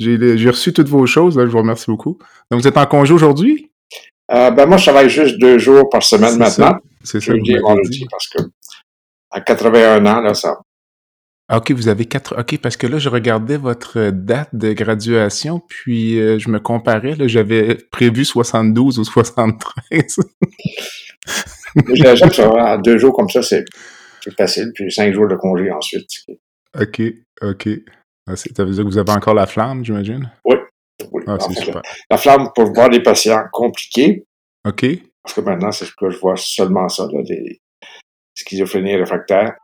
J'ai reçu toutes vos choses, je vous remercie beaucoup. Donc, vous êtes en congé aujourd'hui? Euh, ben, moi, je travaille juste deux jours par semaine maintenant. C'est ça. Jeudi vendredi, parce que à 81 ans, là, ça. OK, vous avez quatre. OK, parce que là, je regardais votre date de graduation, puis euh, je me comparais. Là, j'avais prévu 72 ou 73. J'aime ça. Deux jours comme ça, c'est facile. Puis cinq jours de congé ensuite. OK, OK. Ah, ça veut dire que vous avez encore la flamme, j'imagine? Oui. Ah, c'est super. La, flamme pour voir des patients compliqués. OK. Parce que maintenant, c'est ce que je vois seulement ça, là, des schizophrénies réfractaires.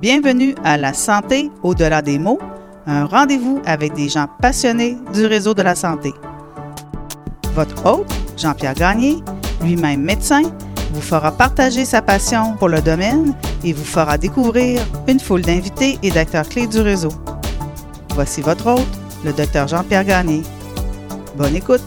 Bienvenue à La Santé au-delà des mots, un rendez-vous avec des gens passionnés du réseau de la santé. Votre hôte, Jean-Pierre Gagné, lui-même médecin, vous fera partager sa passion pour le domaine et vous fera découvrir une foule d'invités et d'acteurs clés du réseau. Voici votre hôte, le docteur Jean-Pierre Gagné. Bonne écoute!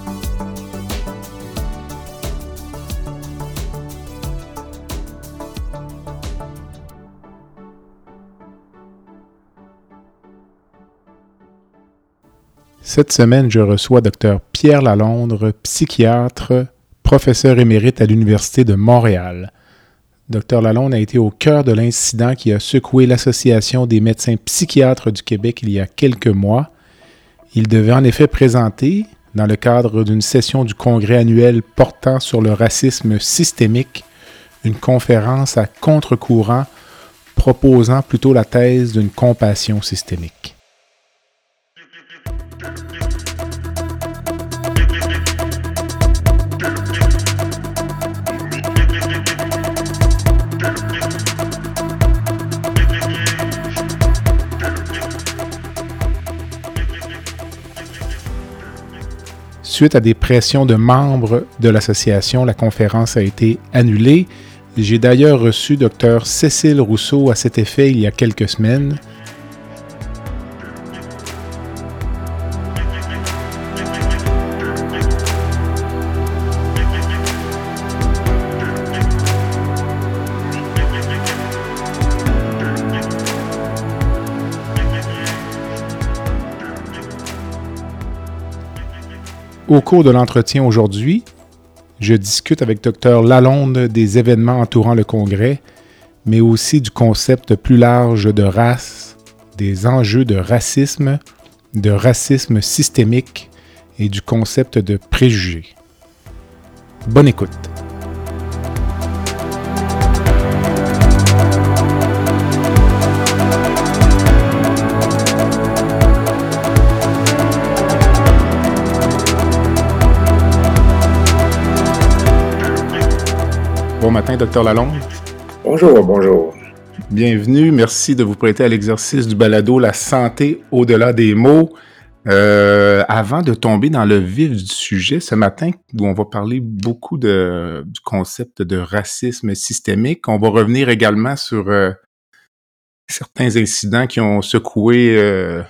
Cette semaine, je reçois Dr Pierre Lalondre, psychiatre, professeur émérite à l'Université de Montréal. Dr Lalonde a été au cœur de l'incident qui a secoué l'Association des médecins psychiatres du Québec il y a quelques mois. Il devait en effet présenter, dans le cadre d'une session du congrès annuel portant sur le racisme systémique, une conférence à contre-courant proposant plutôt la thèse d'une compassion systémique. Suite à des pressions de membres de l'association, la conférence a été annulée. J'ai d'ailleurs reçu Dr Cécile Rousseau à cet effet il y a quelques semaines. Au cours de l'entretien aujourd'hui, je discute avec Dr Lalonde des événements entourant le Congrès, mais aussi du concept plus large de race, des enjeux de racisme, de racisme systémique et du concept de préjugés. Bonne écoute. Bon matin, docteur Lalonde. Bonjour, bonjour. Bienvenue. Merci de vous prêter à l'exercice du balado La santé au-delà des mots. Euh, avant de tomber dans le vif du sujet, ce matin, où on va parler beaucoup de, du concept de racisme systémique, on va revenir également sur euh, certains incidents qui ont secoué euh,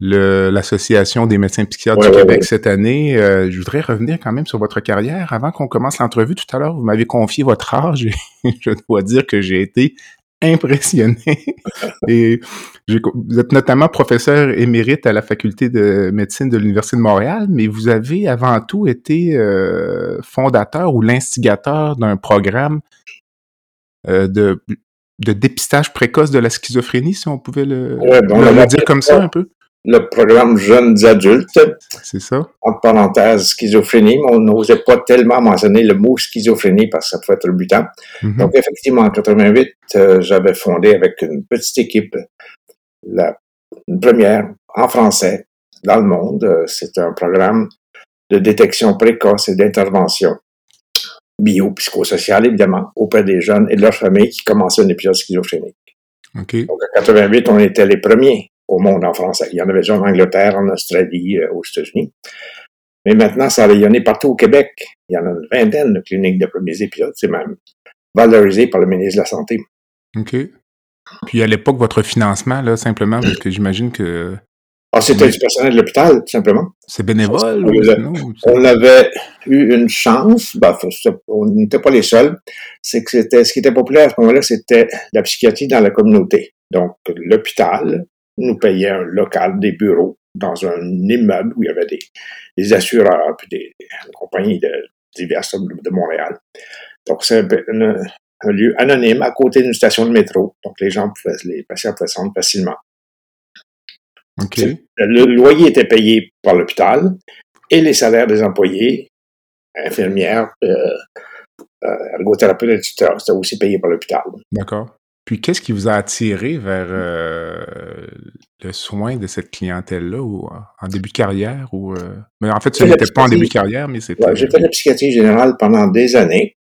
l'Association des médecins psychiatres du Québec cette année. Euh, je voudrais revenir quand même sur votre carrière. Avant qu'on commence l'entrevue, tout à l'heure, vous m'avez confié votre âge et je dois dire que j'ai été impressionné. et vous êtes notamment professeur émérite à la faculté de médecine de l'Université de Montréal, mais vous avez avant tout été euh, fondateur ou l'instigateur d'un programme euh, de, de dépistage précoce de la schizophrénie, si on pouvait le, le dire comme ça un peu le programme Jeunes adultes. C'est ça. En parenthèse, schizophrénie, mais on n'osait pas tellement mentionner le mot schizophrénie parce que ça pouvait être rebutant. Mm Donc, effectivement, en 88, euh, j'avais fondé avec une petite équipe la une première en français dans le monde. Euh, c'est un programme de détection précoce et d'intervention bio-psychosociale, évidemment, auprès des jeunes et de leurs familles qui commençaient un épisode schizophrénique. Okay. Donc, en 88, on était les premiers au monde en français. Il y en avait déjà en Angleterre, en Australie, euh, aux États-Unis. Mais maintenant, ça a rayonné partout au Québec. Il y en a une vingtaine de cliniques de premiers épisodes. C'est même valorisé par le ministre de la Santé. OK. Puis à l'époque, votre financement, là, simplement, parce que j'imagine que. Ah, c'était du personnel de l'hôpital, tout simplement. C'est bénévole? on avait eu une chance, ben, on n'était pas les seuls. C'est que c'était, ce qui était populaire à ce moment-là, c'était la psychiatrie dans la communauté. Donc, l'hôpital nous payait un local, des bureaux, dans un immeuble où il y avait des, assureurs puis des, compagnies de, diverses de Montréal. Donc, c'est un, lieu anonyme à côté d'une station de métro. Donc, les gens pouvaient, les patients pouvaient s'en facilement. Le loyer était payé par l'hôpital et les salaires des employés, infirmières, euh, euh, ergothérapeutes, etc., c'était aussi payé par l'hôpital. D'accord. Puis qu'est-ce qui vous a attiré vers euh, le soin de cette clientèle-là ou en début de carrière ou mais en fait ce n'était pas en début de carrière mais c'était j'ai fait la psychiatrie générale pendant des années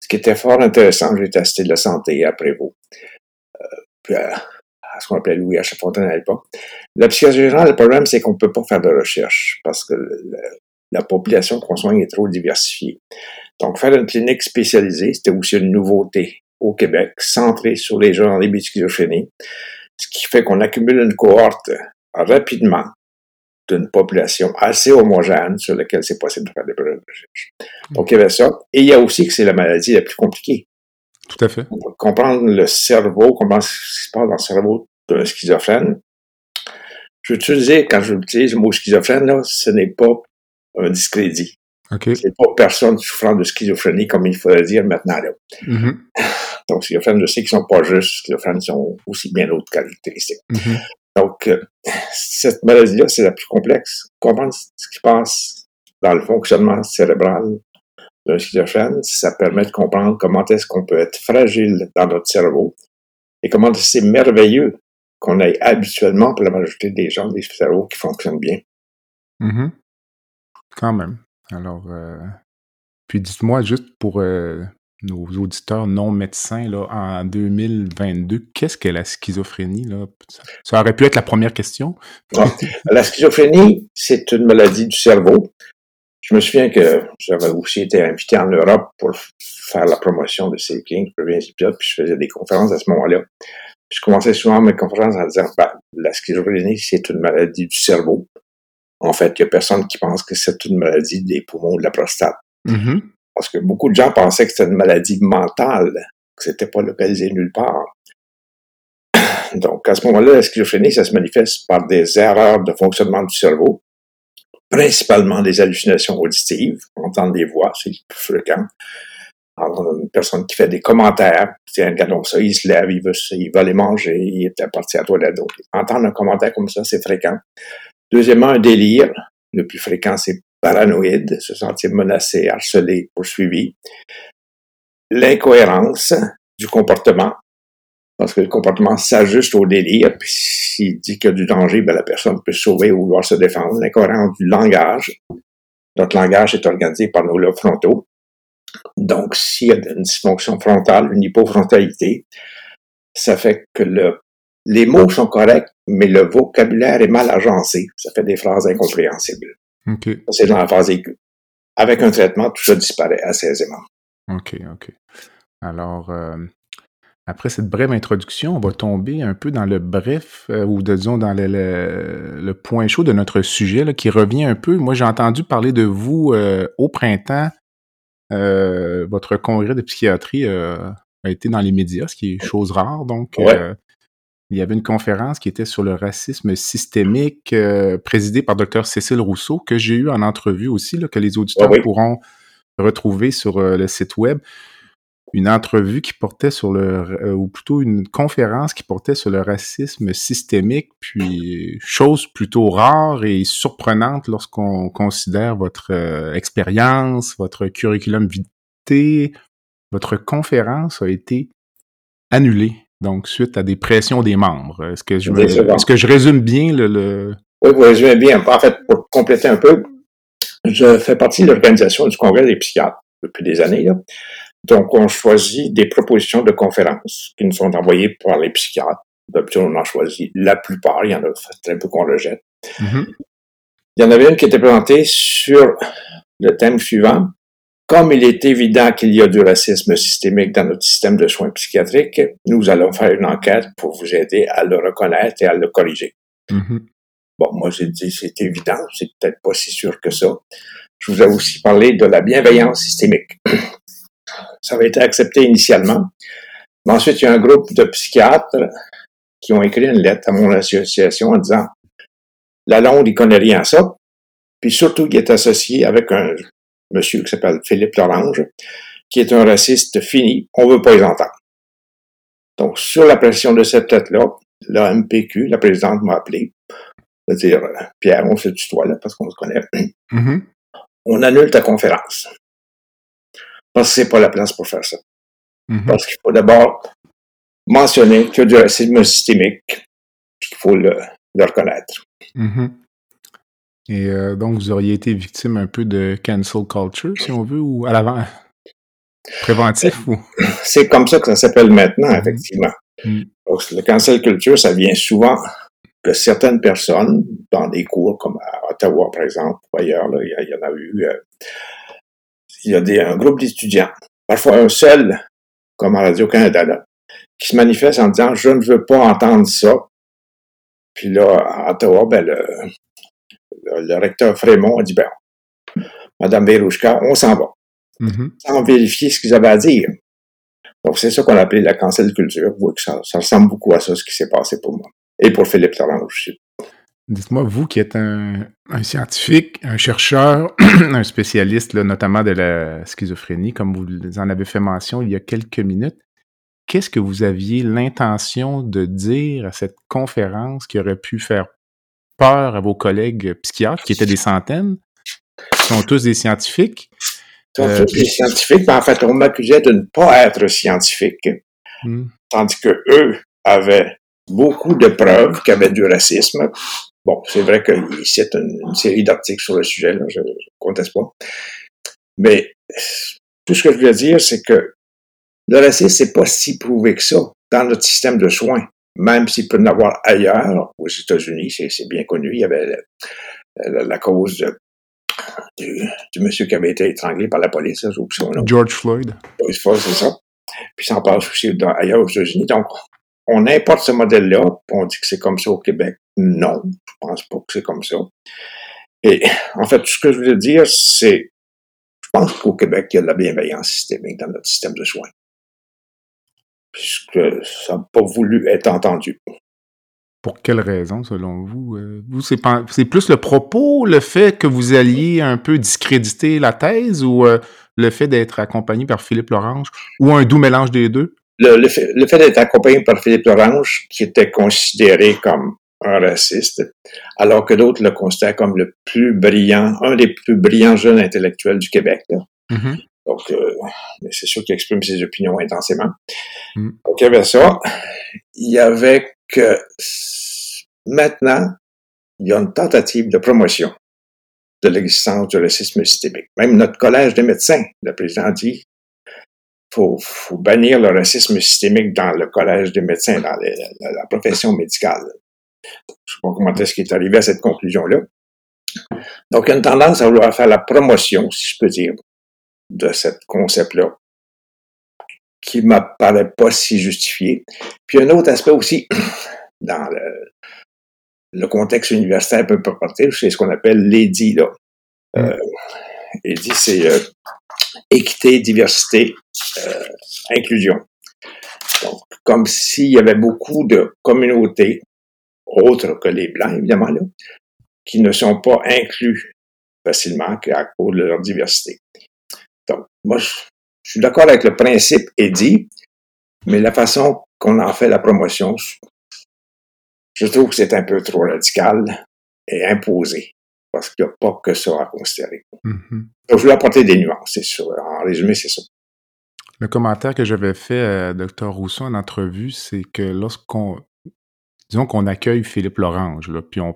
ce qui était fort intéressant j'ai testé de la santé après vous puis à ce qu'on appelait Louis H. Fontaine à l'époque. La psychiatrie générale, le problème, c'est qu'on ne peut pas faire de recherche parce que la population qu'on soigne est trop diversifiée. Donc, faire une clinique spécialisée, c'était aussi une nouveauté au Québec, centrée sur les gens en début de schizophrénie, ce qui fait qu'on accumule une cohorte rapidement d'une population assez homogène sur laquelle c'est possible de faire des projets de recherche. Donc, il y avait ça. Et il y a aussi que c'est la maladie la plus compliquée. Tout à fait. comprendre le cerveau, comment ce qui se passe dans le cerveau d'un schizophrène. Je veux utiliser, quand j'utilise le mot schizophrène, là, ce n'est pas un discrédit. Okay. C'est pas personne souffrant de schizophrénie, comme il faudrait dire maintenant, là. Mm-hmm. Donc, schizophrènes, je sais qu'ils sont pas juste, schizophrènes sont aussi bien d'autres caractéristiques. Mm-hmm. Donc, euh, cette maladie-là, c'est la plus complexe. Comprendre ce qui se passe dans le fonctionnement cérébral d'un schizophrène, ça permet de comprendre comment est-ce qu'on peut être fragile dans notre cerveau et comment c'est merveilleux qu'on ait habituellement, pour la majorité des gens, des cerveaux qui fonctionnent bien. Mm-hmm. Quand même. Alors, euh, puis dites-moi juste pour euh, nos auditeurs non médecins, là, en 2022, qu'est-ce qu'est la schizophrénie? Là? Ça aurait pu être la première question. Ah, la schizophrénie, c'est une maladie du cerveau je me souviens que j'avais aussi été invité en Europe pour faire la promotion de ces cliniques, épisodes, puis je faisais des conférences à ce moment-là. Je commençais souvent mes conférences en disant, ben, la schizophrénie, c'est une maladie du cerveau. En fait, il n'y a personne qui pense que c'est une maladie des poumons ou de la prostate. Mm-hmm. Parce que beaucoup de gens pensaient que c'était une maladie mentale, que c'était pas localisé nulle part. Donc, à ce moment-là, la schizophrénie, ça se manifeste par des erreurs de fonctionnement du cerveau principalement des hallucinations auditives, entendre des voix, c'est le plus fréquent. Alors, une personne qui fait des commentaires, tiens, regardons ça, il se lève, il veut, il va aller manger, il est parti à la toilette. Entendre un commentaire comme ça, c'est fréquent. Deuxièmement, un délire. Le plus fréquent, c'est paranoïde, se sentir menacé, harcelé, poursuivi. L'incohérence du comportement, parce que le comportement s'ajuste au délire, puis s'il dit qu'il y a du danger, ben la personne peut se sauver ou vouloir se défendre. L'incohérence du langage. Notre langage est organisé par nos lobes frontaux. Donc, s'il y a une dysfonction frontale, une hypofrontalité, ça fait que le, les mots sont corrects, mais le vocabulaire est mal agencé. Ça fait des phrases incompréhensibles. Okay. C'est dans la phase aiguë. Avec un traitement, tout ça disparaît assez aisément. OK, OK. Alors, euh, après cette brève introduction, on va tomber un peu dans le bref, euh, ou disons dans le, point chaud de notre sujet, là, qui revient un peu. Moi, j'ai entendu parler de vous euh, au printemps. Votre congrès de psychiatrie a été dans les médias, ce qui est chose rare. Donc, il y avait une conférence qui était sur le racisme systémique, présidée par Dr. Cécile Rousseau, que j'ai eu en entrevue aussi, là, que les auditeurs pourront retrouver sur le site web une entrevue qui portait sur le, euh, ou plutôt une conférence qui portait sur le racisme systémique, puis chose plutôt rare et surprenante lorsqu'on considère votre euh, expérience, votre curriculum vitae. Votre conférence a été annulée, donc suite à des pressions des membres. Est-ce que je, est-ce que je résume bien le, le... Oui, vous résumez bien. En fait, pour compléter un peu, je fais partie de l'organisation du Congrès des psychiatres depuis des années. Là. Donc, on choisit des propositions de conférences qui nous sont envoyées par les psychiatres. D'habitude, on en choisit la plupart. Il y en a très peu qu'on rejette. Mm-hmm. Il y en avait une qui était présentée sur le thème suivant. Comme il est évident qu'il y a du racisme systémique dans notre système de soins psychiatriques, nous allons faire une enquête pour vous aider à le reconnaître et à le corriger. Mm-hmm. Bon, moi, j'ai dit, c'est évident, c'est peut-être pas si sûr que ça. Je vous ai aussi parlé de la bienveillance systémique ça avait été accepté initialement. Mais ensuite, il y a un groupe de psychiatres qui ont écrit une lettre à mon association en disant Lalonde, il connaît rien à ça. Puis surtout, il est associé avec un monsieur qui s'appelle Philippe Lorange, qui est un raciste fini. On veut pas les entendre. Donc, sur la pression de cette tête-là, la MPQ, la présidente m'a appelé. C'est-à-dire, Pierre, on se tutoie là parce qu'on se connaît. Mm-hmm. On annule ta conférence. Parce que c'est pas la place pour faire ça. Mm-hmm. Parce qu'il faut d'abord mentionner qu'il y a du racisme systémique, qu'il faut le, reconnaître. Mm-hmm. Et euh, donc, vous auriez été victime un peu de cancel culture, si on veut, ou à l'avant? Préventif ou? C'est comme ça que ça s'appelle maintenant, effectivement. Mm. Donc, le cancel culture, ça vient souvent de certaines personnes dans des cours comme à Ottawa, par exemple, ou ailleurs, il, y en a eu. Euh, il y a des, un groupe d'étudiants, parfois un seul, comme à Radio-Canada, qui se manifeste en disant Je ne veux pas entendre ça. Puis là, à Ottawa, ben, le, le, recteur Frémont a dit ben, Madame Verouchka, on s'en va. Mm-hmm. Sans vérifier ce qu'ils avaient à dire. Donc, c'est ça qu'on appelait la cancel culture. Vous voyez que ça, ressemble beaucoup à ça, ce qui s'est passé pour moi. Et pour Philippe Tarange aussi. Dites-moi, vous qui êtes un, scientifique, un chercheur, un spécialiste notamment de la schizophrénie, comme vous en avez fait mention il y a quelques minutes, qu'est-ce que vous aviez l'intention de dire à cette conférence qui aurait pu faire peur à vos collègues psychiatres, qui étaient des centaines, qui sont tous des scientifiques? Ils sont tous des scientifiques, mais en fait, on m'accusait de ne pas être scientifique, hmm. tandis que eux avaient beaucoup de preuves qu'il y avait du racisme, Bon, c'est vrai qu'il cite une, série d'articles sur le sujet, là, je ne conteste pas. Mais tout ce que je veux dire, c'est que le racisme, c'est pas si prouvé que ça dans notre système de soins. Même s'il peut en avoir ailleurs, aux États-Unis, c'est bien connu, il y avait la, cause du, monsieur qui avait été étranglé par la police, là, George Floyd. George Floyd, c'est ça. Puis ça en passe aussi ailleurs aux États-Unis. Donc, on importe ce modèle-là, on dit que c'est comme ça au Québec. Non, je pense pas que c'est comme ça. Et en fait, ce que je veux dire, c'est, je pense qu'au Québec, il y a de la bienveillance systémique dans notre système de soins. Puisque ça n'a pas voulu être entendu. Pour quelle raison, selon vous? Euh, vous, c'est, plus le propos, le fait que vous alliez un peu discréditer la thèse ou euh, le fait d'être accompagné par Philippe Lorange ou un doux mélange des deux? le, fait, d'être accompagné par Philippe Lorange, qui était considéré comme un raciste, alors que d'autres le considèrent comme le plus brillant, un des plus brillants jeunes intellectuels du Québec. Mm-hmm. Donc, euh, c'est sûr qu'il exprime ses opinions intensément. Mm. Donc, il y avait ça. Il y avait que maintenant, il y a une tentative de promotion de l'existence du racisme systémique. Même notre collège des médecins, le président dit, faut, faut bannir le racisme systémique dans le collège des médecins, dans la, profession médicale. Je ne sais pas comment est-ce qu'il est arrivé à cette conclusion-là. Donc, il y a une tendance à vouloir faire la promotion, si je peux dire, de ce concept-là, qui ne m'apparaît pas si justifié. Puis, un autre aspect aussi, dans le, contexte universitaire un peu partir, c'est ce qu'on appelle l'EDI, là. Euh, EDI, c'est euh, équité, diversité, euh, inclusion. Donc, comme s'il y avait beaucoup de communautés, autres que les Blancs, évidemment, là, qui ne sont pas inclus facilement à cause de leur diversité. Donc, moi, je, suis d'accord avec le principe dit, mais la façon qu'on en fait la promotion, je trouve que c'est un peu trop radical et imposé parce qu'il n'y a pas que ça à considérer. Mm-hmm. Donc, je voulais apporter des nuances, c'est ça. En résumé, c'est ça. Le commentaire que j'avais fait à Dr. Rousseau en entrevue, c'est que lorsqu'on. Disons qu'on accueille Philippe Lorange, là, puis on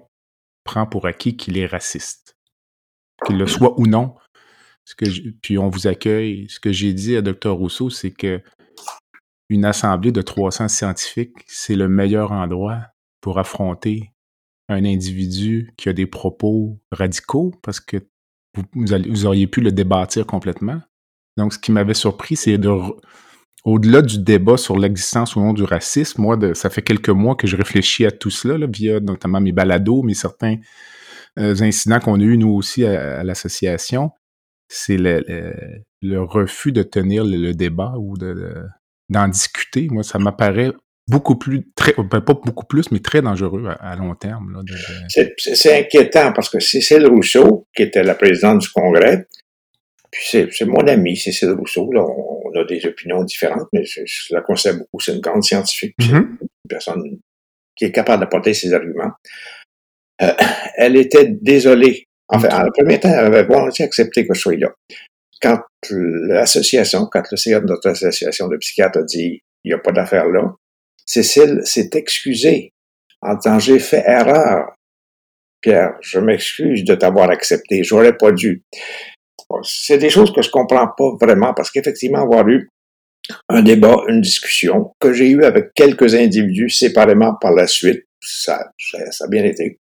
prend pour acquis qu'il est raciste. Qu'il le soit ou non. Puis on vous accueille. Ce que j'ai dit à Dr. Rousseau, c'est que une assemblée de 300 scientifiques, c'est le meilleur endroit pour affronter un individu qui a des propos radicaux parce que vous, auriez pu le débattre complètement. Donc, ce qui m'avait surpris, c'est de. Au-delà du débat sur l'existence ou non du racisme, moi, ça fait quelques mois que je réfléchis à tout cela, via notamment mes balados, mais certains euh, incidents qu'on a eus, nous aussi, à, l'association. C'est le, refus de tenir le, débat ou d'en discuter. Moi, ça m'apparaît beaucoup plus, très, ben, pas beaucoup plus, mais très dangereux à, long terme. C'est inquiétant parce que Cécile Rousseau, qui était la présidente du Congrès, puis c'est mon ami, Cécile Rousseau, là, on, a des opinions différentes, mais je, la conseille beaucoup, c'est une grande scientifique, mm-hmm. une personne qui est capable d'apporter ses arguments. Euh, elle était désolée. Enfin, en premier temps, elle avait volontiers accepté que je sois là. Quand l'association, quand le CA de notre association de psychiatres a dit il n'y a pas d'affaire là, Cécile s'est excusée en disant j'ai fait erreur. Pierre, je m'excuse de t'avoir accepté, j'aurais pas dû. C'est des choses que je comprends pas vraiment parce qu'effectivement avoir eu un débat, une discussion que j'ai eu avec quelques individus séparément par la suite, ça, ça, a bien été.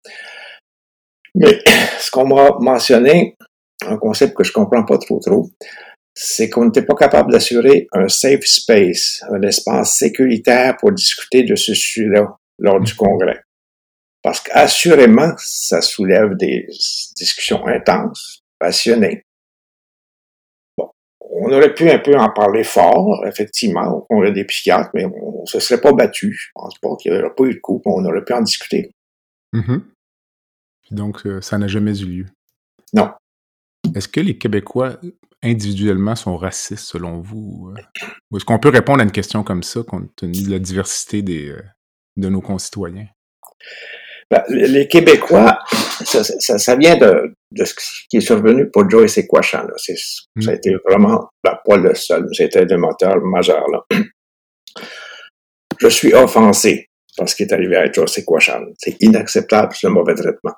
Mais ce qu'on m'a mentionné, un concept que je comprends pas trop trop, c'est qu'on n'était pas capable d'assurer un safe space, un espace sécuritaire pour discuter de ce sujet-là lors du congrès. Parce qu'assurément, ça soulève des discussions intenses, passionnées. Bon, on aurait pu un peu en parler fort, effectivement, au congrès des psychiatres, mais on, ne se serait pas battu. Je pense pas qu'il n'y aurait pas eu de coup, on aurait pu en discuter. Mm-hmm. Donc, euh, ça n'a jamais eu lieu. Non. Est-ce que les Québécois individuellement sont racistes selon vous? Euh? Ou est-ce qu'on peut répondre à une question comme ça compte tenu de la diversité des, euh, de nos concitoyens? Ben, les Québécois, ça, vient de, ce qui est survenu pour Joyce Equachan. Ça a mm. été vraiment, ben, pas le seul, mais c'était un moteur majeur. Là. Je suis offensé par ce qui est arrivé à Joyce Equachan. C'est inacceptable, ce mauvais traitement.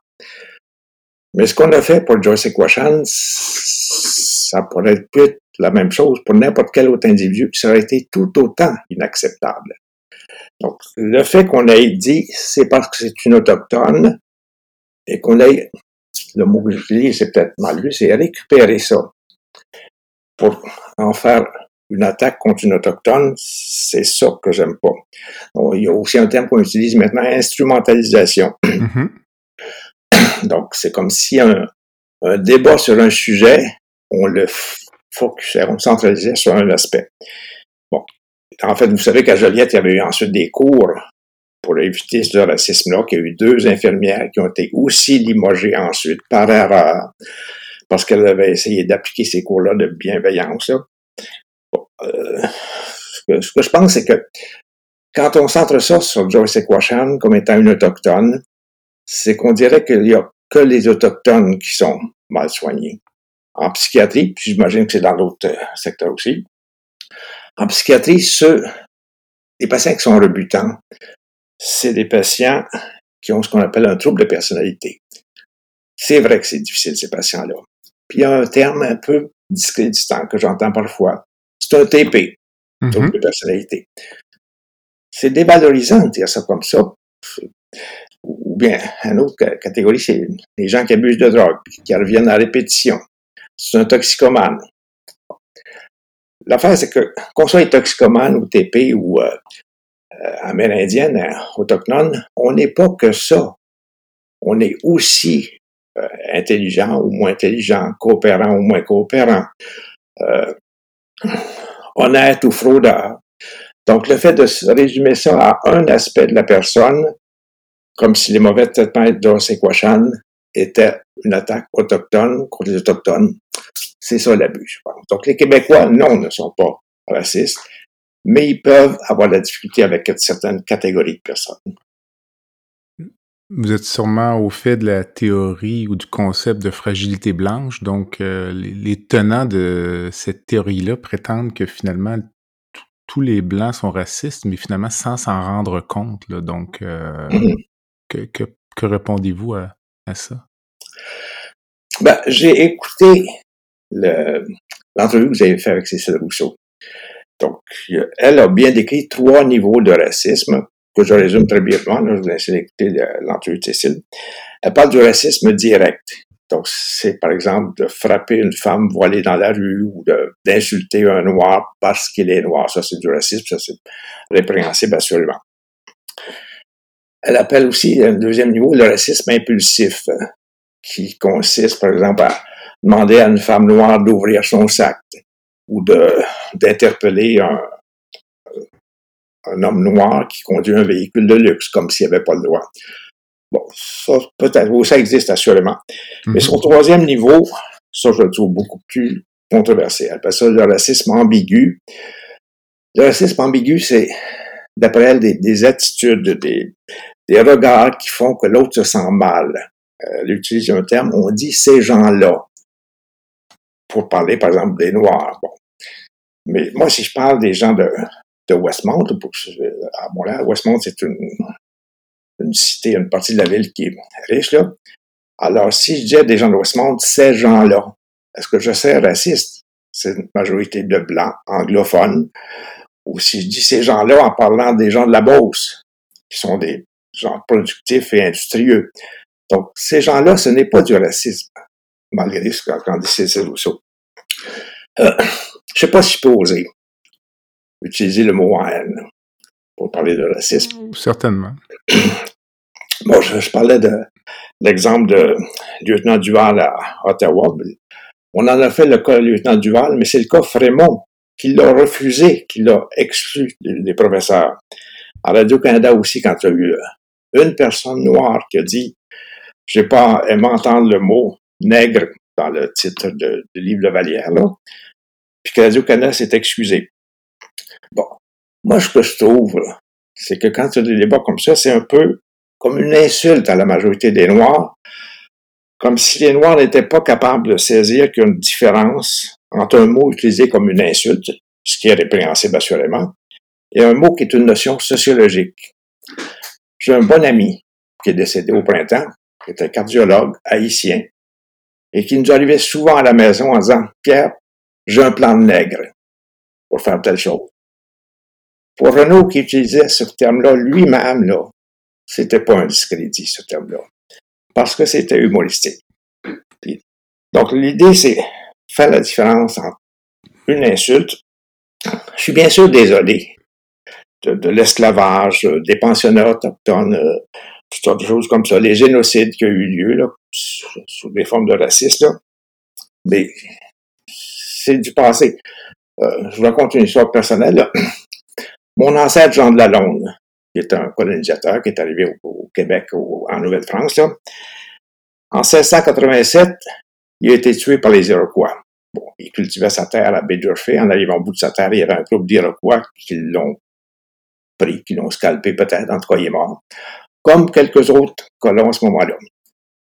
Mais ce qu'on a fait pour Joyce Equachan, ça pourrait être la même chose pour n'importe quel autre individu, ça aurait été tout autant inacceptable. Donc, le fait qu'on ait dit c'est parce que c'est une autochtone et qu'on ait, le mot que j'utilise, c'est peut-être mal vu, c'est récupérer ça pour en faire une attaque contre une autochtone, c'est ça que j'aime pas. il y a aussi un terme qu'on utilise maintenant, instrumentalisation. Mm-hmm. Donc, c'est comme si un, un débat sur un sujet on le focusait, on centralisait sur un aspect. Bon. En fait, vous savez qu'à Joliette, il y avait eu ensuite des cours pour éviter ce racisme-là, qu'il y a eu deux infirmières qui ont été aussi limogées ensuite par erreur, parce qu'elles avaient essayé d'appliquer ces cours-là de bienveillance. Euh, ce, que, je pense, c'est que quand on centre ça sur Joyce Equachan comme étant une autochtone, c'est qu'on dirait qu'il n'y a que les autochtones qui sont mal soignés en psychiatrie, puis j'imagine que c'est dans d'autres euh, secteurs aussi. En psychiatrie, ceux, les patients qui sont rebutants, c'est des patients qui ont ce qu'on appelle un trouble de personnalité. C'est vrai que c'est difficile, ces patients-là. Puis il y a un terme un peu discréditant que j'entends parfois. C'est un TP, mm-hmm. trouble de personnalité. C'est dévalorisant de dire ça comme ça. Ou bien, une autre catégorie, c'est les gens qui abusent de drogue, qui reviennent à répétition c'est un toxicomane. L'affaire, c'est que, qu'on soit toxicomane ou TP ou euh, euh, amérindienne, euh, autochtone, on n'est pas que ça. On est aussi intelligent ou moins intelligent, coopérant ou moins coopérant, honnête ou fraudeur. Donc, le fait de résumer ça à un aspect de la personne, comme si les mauvais traitements de Quachan était une attaque autochtone contre les autochtones. C'est ça l'abus. Donc les Québécois, non, ne sont pas racistes, mais ils peuvent avoir la difficulté avec certaines catégories de personnes. Vous êtes sûrement au fait de la théorie ou du concept de fragilité blanche. Donc, euh, les, tenants de cette théorie-là prétendent que finalement, tous les Blancs sont racistes, mais finalement sans s'en rendre compte. Donc, euh, mm-hmm. que répondez-vous à, ça? Ben, j'ai écouté l'entrevue que vous avez faite avec Cécile Rousseau. Donc, elle a bien décrit trois niveaux de racisme, je résume très brièvement. Je vous laisse écouter l'entrevue de Cécile. Elle parle du racisme direct. Donc, c'est par exemple de frapper une femme voilée dans la rue ou d'insulter un noir parce qu'il est noir. Ça, c'est du racisme. Ça, c'est répréhensible, assurément. Elle appelle aussi un deuxième niveau le racisme impulsif, euh, qui consiste, par exemple, à demander à une femme noire d'ouvrir son sac ou d'interpeller un, un homme noir qui conduit un véhicule de luxe, comme s'il n'y avait pas le droit. Bon, ça, peut-être, ça existe assurément. Mais mhm. son troisième niveau, ça, je le trouve beaucoup plus controversé. Elle ça le racisme ambigu. Le racisme ambigu, c'est, d'après elle, des, attitudes, des, des, regards qui font que l'autre se sent mal. Euh, elle utilise un terme, on dit ces gens-là. Pour parler, par exemple, des Noirs. Bon. Mais moi, si je parle des gens de, de Westmount, pour, à Montréal, Westmount, c'est une, une cité, une partie de la ville qui est riche, là. Alors, si je dis des gens de Westmount, ces gens-là, est-ce que je serais raciste? C'est une majorité de blancs anglophones. Ou si je dis ces gens-là en parlant des gens de la Beauce, qui sont des gens productifs et industrieux. Donc, ces gens-là, ce n'est pas du racisme, malgré ce qu'a dit Cécile Rousseau. Euh, je sais pas si je peux utiliser le mot haine pour parler de racisme. Certainement. Bon, je, parlais de l'exemple de lieutenant Duval à Ottawa. On en a fait le cas lieutenant Duval, mais c'est le cas Frémont qui l'a refusé, qui l'a exclu des professeurs. À Radio-Canada aussi, quand il y a eu euh, une personne noire qui a dit j'ai pas aimé entendre le mot nègre dans le titre de, du livre de Vallière, là, puis que Radio-Canada s'est excusé. Bon, moi, ce que je trouve, c'est que quand il y a des débats comme ça, c'est un peu comme une insulte à la majorité des Noirs, comme si les Noirs n'étaient pas capables de saisir qu'il y a une différence entre un mot utilisé comme une insulte, ce qui est répréhensible assurément, et un mot qui est une notion sociologique. J'ai un bon ami qui est décédé au printemps, qui était cardiologue haïtien, et qui nous arrivait souvent à la maison en disant, Pierre, j'ai un plan de nègre pour faire telle chose. Pour Renaud qui utilisait ce terme-là lui-même, là, c'était pas un discrédit, ce terme-là. Parce que c'était humoristique. donc, l'idée, c'est faire la différence entre une insulte. Je suis bien sûr désolé de, l'esclavage, des pensionnats autochtones, euh, toutes sortes de choses comme ça, les génocides qui ont eu lieu, là, sous des formes de racisme, Mais c'est du passé. Euh, je vous raconte une histoire personnelle. Là. Mon ancêtre Jean de Lalonde, qui est un colonisateur qui est arrivé au, Québec, en Nouvelle-France, en 1687, il a été tué par les Iroquois. Bon, il cultivait sa terre à baie d'Urfé. En arrivant au bout de sa terre, il y avait un groupe d'Iroquois qui l'ont pris, qui l'ont scalpé peut-être, en tout cas, il est mort. Comme quelques autres colons à ce moment-là.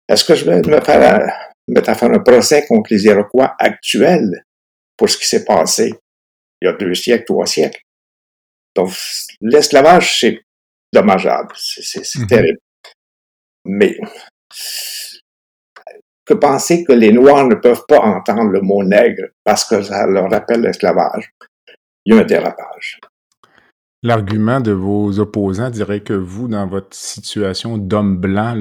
Est-ce que je vais me faire, mettre à faire un procès contre les Iroquois actuels pour ce qui s'est passé il y a deux siècles, trois siècles? Donc, l'esclavage, c'est dommageable, c'est mhm. terrible. Mais que penser que les Noirs ne peuvent pas entendre le mot nègre parce que ça leur rappelle l'esclavage, il y a un dérapage. L'argument de vos opposants dirait que vous, dans votre situation d'homme blanc,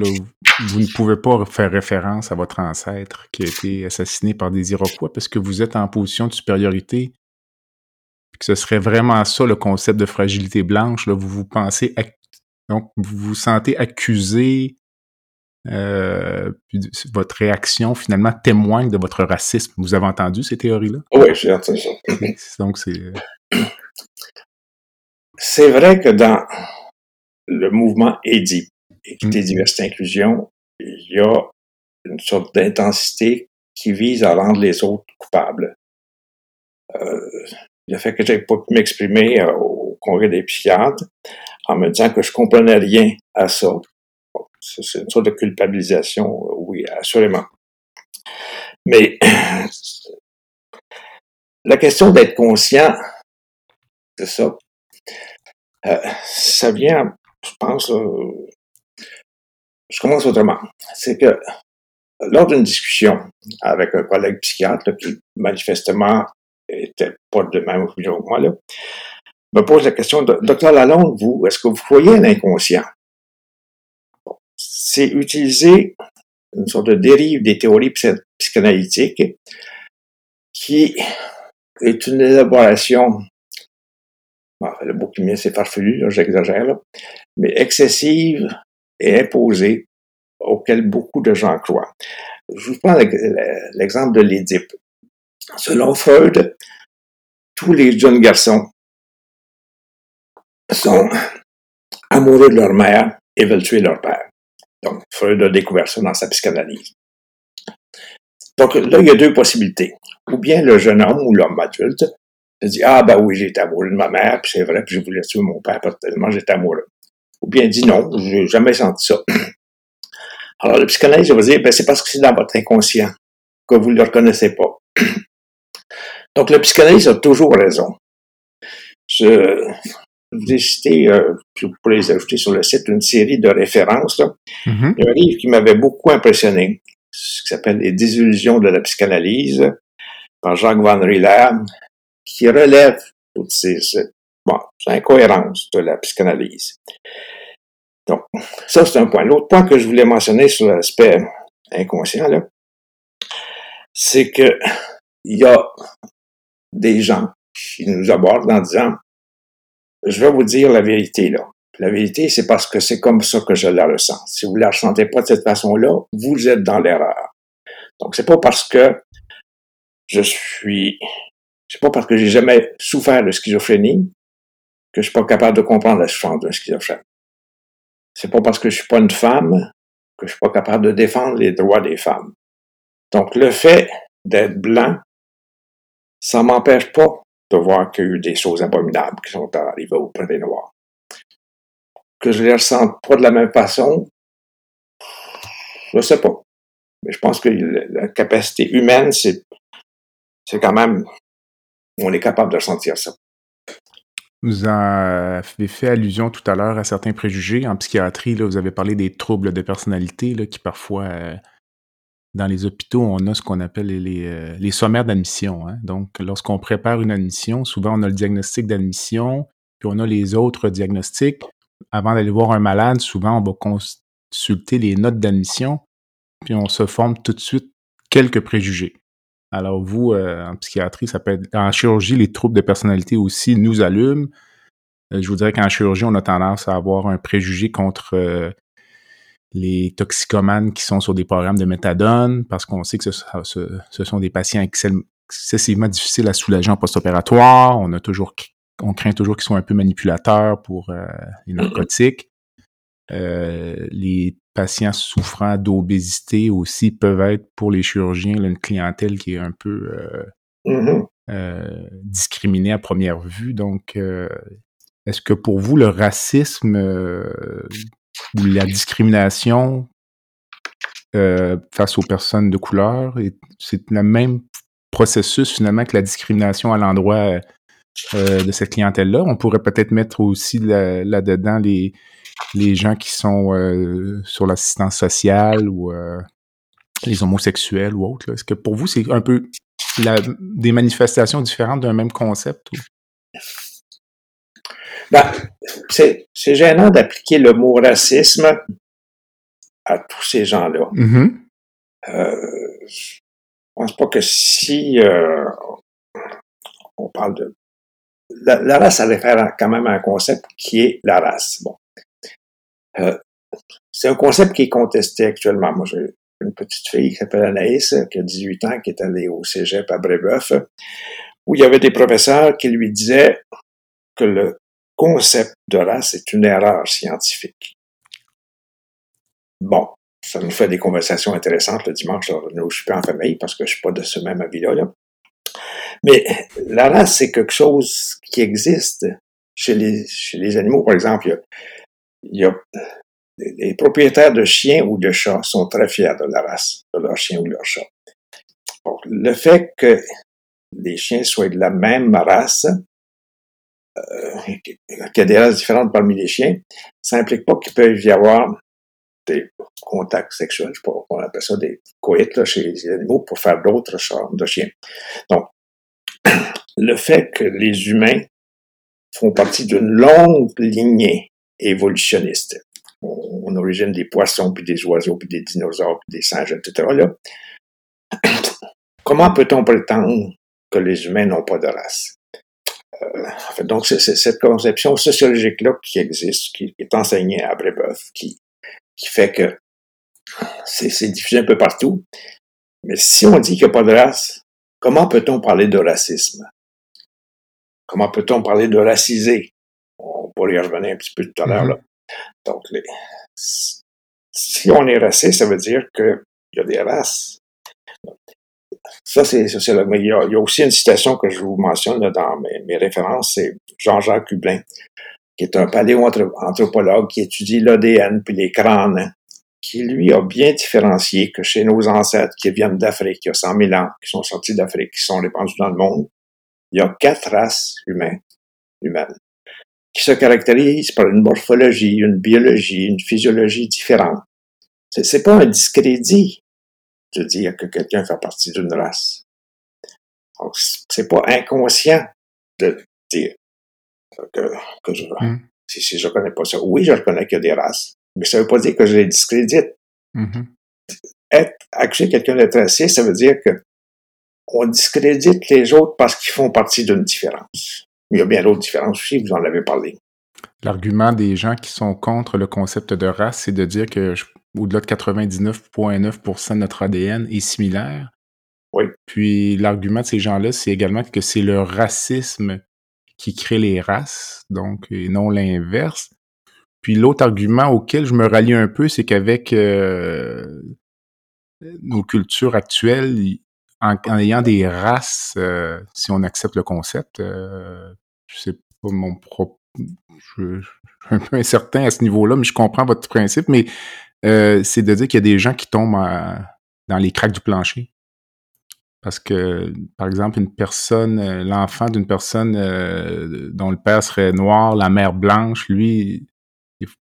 vous ne pouvez pas faire référence à votre ancêtre qui a été assassiné par des Iroquois parce que vous êtes en position de supériorité que ce serait vraiment ça le concept de fragilité blanche. Là, vous vous pensez, donc vous vous sentez accusé, euh, puis votre réaction finalement témoigne de votre racisme. Vous avez entendu ces théories-là? Oui, j'ai entendu ça. donc c'est. Euh, c'est vrai que dans le mouvement EDI, Équité, mmh. Diversité, Inclusion, il y a une sorte d'intensité qui vise à rendre les autres coupables. Euh, le fait que j'avais pas pu m'exprimer euh, au congrès des psychiatres en me disant que je comprenais rien à ça. c'est une sorte de culpabilisation, euh, oui, assurément. Mais la question d'être conscient de ça, euh, ça vient, je pense, je commence autrement. C'est que lors d'une discussion avec un collègue psychiatre qui manifestement était pas de même opinion que moi, là, me pose la question, docteur Lalonde, vous, est-ce que vous croyez à l'inconscient? C'est utiliser une sorte de dérive des théories psychanalytiques qui est une élaboration, le mot qui c'est farfelu, j'exagère, mais excessive et imposée auquel beaucoup de gens croient. Je vous prends l'exemple de l'Édipe. Selon Freud, tous les jeunes garçons sont amoureux de leur mère et veulent tuer leur père. Donc, Freud a découvert ça dans sa psychanalyse. Donc là, il y a deux possibilités. Ou bien le jeune homme ou l'homme adulte dit Ah, ben oui, j'étais amoureux de ma mère, puis c'est vrai, puis je voulais tuer mon père parce que tellement j'étais amoureux. Ou bien il dit non, j'ai jamais senti ça. Alors, le psychanalyse va dire ben, c'est parce que c'est dans votre inconscient que vous ne le reconnaissez pas. Donc, le psychanalyse a toujours raison. Je, vous ai cité, euh, vous pourrez les ajouter sur le site, une série de références. Là. Mm-hmm. Un livre qui m'avait beaucoup impressionné, ce qui s'appelle Les désillusions de la psychanalyse, par Jacques Van Riller, qui relève toutes ces, bon, incohérences de la psychanalyse. Donc, ça, c'est un point. L'autre point que je voulais mentionner sur l'aspect inconscient, là, c'est que il y a des gens qui nous abordent en disant je vais vous dire la vérité là. La vérité, c'est parce que c'est comme ça que je la ressens. Si vous la ressentez pas de cette façon-là, vous êtes dans l'erreur. Donc, c'est pas parce que je suis, c'est pas parce que j'ai jamais souffert de schizophrénie que je suis pas capable de comprendre la souffrance d'un schizophrène. C'est pas parce que je suis pas une femme que je suis pas capable de défendre les droits des femmes. Donc, le fait d'être blanc, ça m'empêche pas de voir qu'il y a eu des choses abominables qui sont arrivées auprès des Noirs. Que je les ressente pas de la même façon, je sais pas. Mais je pense que la capacité humaine, c'est, c'est quand même, on est capable de ressentir ça. Vous avez fait allusion tout à l'heure à certains préjugés. En psychiatrie, là, vous avez parlé des troubles de personnalité là, qui parfois euh, dans les hôpitaux, on a ce qu'on appelle les, euh, sommaires d'admission. Hein. Donc, lorsqu'on prépare une admission, souvent on a le diagnostic d'admission, puis on a les autres diagnostics. Avant d'aller voir un malade, souvent on va consulter les notes d'admission, puis on se forme tout de suite quelques préjugés. Alors vous, euh, en psychiatrie, ça peut être en chirurgie, les troubles de personnalité aussi nous allument. Euh, je vous dirais qu'en chirurgie, on a tendance à avoir un préjugé contre les toxicomanes qui sont sur des programmes de méthadone, parce qu'on sait que ce, sont des patients excessivement difficiles à soulager en post-opératoire. On a toujours, on craint toujours qu'ils soient un peu manipulateurs pour euh, les narcotiques. Euh, les patients souffrant d'obésité aussi peuvent être pour les chirurgiens une clientèle qui est un peu euh, mm-hmm. discriminée à première vue. Donc, est-ce que pour vous, le racisme ou la discrimination euh, face aux personnes de couleur. C'est le même processus finalement que la discrimination à l'endroit euh, de cette clientèle-là. On pourrait peut-être mettre aussi là-dedans les, les gens qui sont euh, sur l'assistance sociale ou les homosexuels ou autres. Est-ce que pour vous, c'est un peu des manifestations différentes d'un même concept? Ben, c'est, gênant d'appliquer le mot racisme à tous ces gens-là. Mm-hmm. euh, je pense pas que si euh, on parle de... La, race, ça réfère quand même à un concept qui est la race. Bon. Euh, c'est un concept qui est contesté actuellement. Moi, j'ai une petite fille qui s'appelle Anaïs, qui a 18 ans, qui est allée au cégep à Brébeuf, où il y avait des professeurs qui lui disaient que le concept de race est une erreur scientifique. Bon, ça nous fait des conversations intéressantes le dimanche lors de nos pas en famille parce que je suis pas de ce même avis-là. Mais la race, c'est quelque chose qui existe chez les, animaux. Par exemple, il y a, les propriétaires de chiens ou de chats sont très fiers de la race de leur chien ou de leur chat. le fait que les chiens soient de la même race qu'il y a des races différentes parmi les chiens, ça implique pas qu'il peut y avoir des contacts sexuels, je sais pas, on appelle ça des coïts chez les animaux pour faire d'autres sortes de chiens. Donc, le fait que les humains font partie d'une longue lignée évolutionniste, on, origine des poissons, puis des oiseaux, puis des dinosaures, puis des singes, etc. Comment peut-on prétendre que les humains n'ont pas de race? Euh, donc, c'est cette conception sociologique-là qui existe, qui est enseignée à Brébeuf, qui, qui fait que c'est diffusé un peu partout. Mais si on dit qu'il n'y a pas de race, comment peut-on parler de racisme? Comment peut-on parler de racisé? on pourrait y revenir un petit peu tout à l'heure. Mm-hmm. Donc, si on est raciste, ça veut dire qu'il y a des races. Ça, c'est il, y a, il y a aussi une citation que je vous mentionne dans mes, références, c'est Jean-Jacques Hublin, qui est un paléoanthropologue qui étudie l'ADN puis les crânes, qui lui a bien différencié que chez nos ancêtres qui viennent d'Afrique, il y a 100 000 ans, qui sont sortis d'Afrique, qui sont répandus dans le monde, il y a quatre races humaines, humaines qui se caractérisent par une morphologie, une biologie, une physiologie différente. C'est pas un discrédit de dire que quelqu'un fait partie d'une race. Donc, c'est pas inconscient de dire que, que je, mm. si, si je connais pas ça. Oui, je reconnais qu'il y a des races, mais ça veut pas dire que je les discrédite. Mm-hmm. Être accusé quelqu'un d'être raciste, ça veut dire que on discrédite les autres parce qu'ils font partie d'une différence. Il y a bien d'autres différences aussi, vous en avez parlé. L'argument des gens qui sont contre le concept de race, c'est de dire que au-delà de 99,9% de notre ADN est similaire. Oui. Puis l'argument de ces gens-là, c'est également que c'est le racisme qui crée les races, donc, et non l'inverse. Puis l'autre argument auquel je me rallie un peu, c'est qu'avec euh, nos cultures actuelles, en, ayant des races, euh, si on accepte le concept, euh, je sais pas mon propre, je, suis un peu incertain à ce niveau-là, mais je comprends votre principe, mais euh, c'est de dire qu'il y a des gens qui tombent dans les craques du plancher. Parce que, par exemple, une personne, euh, l'enfant d'une personne euh, dont le père serait noir, la mère blanche, lui,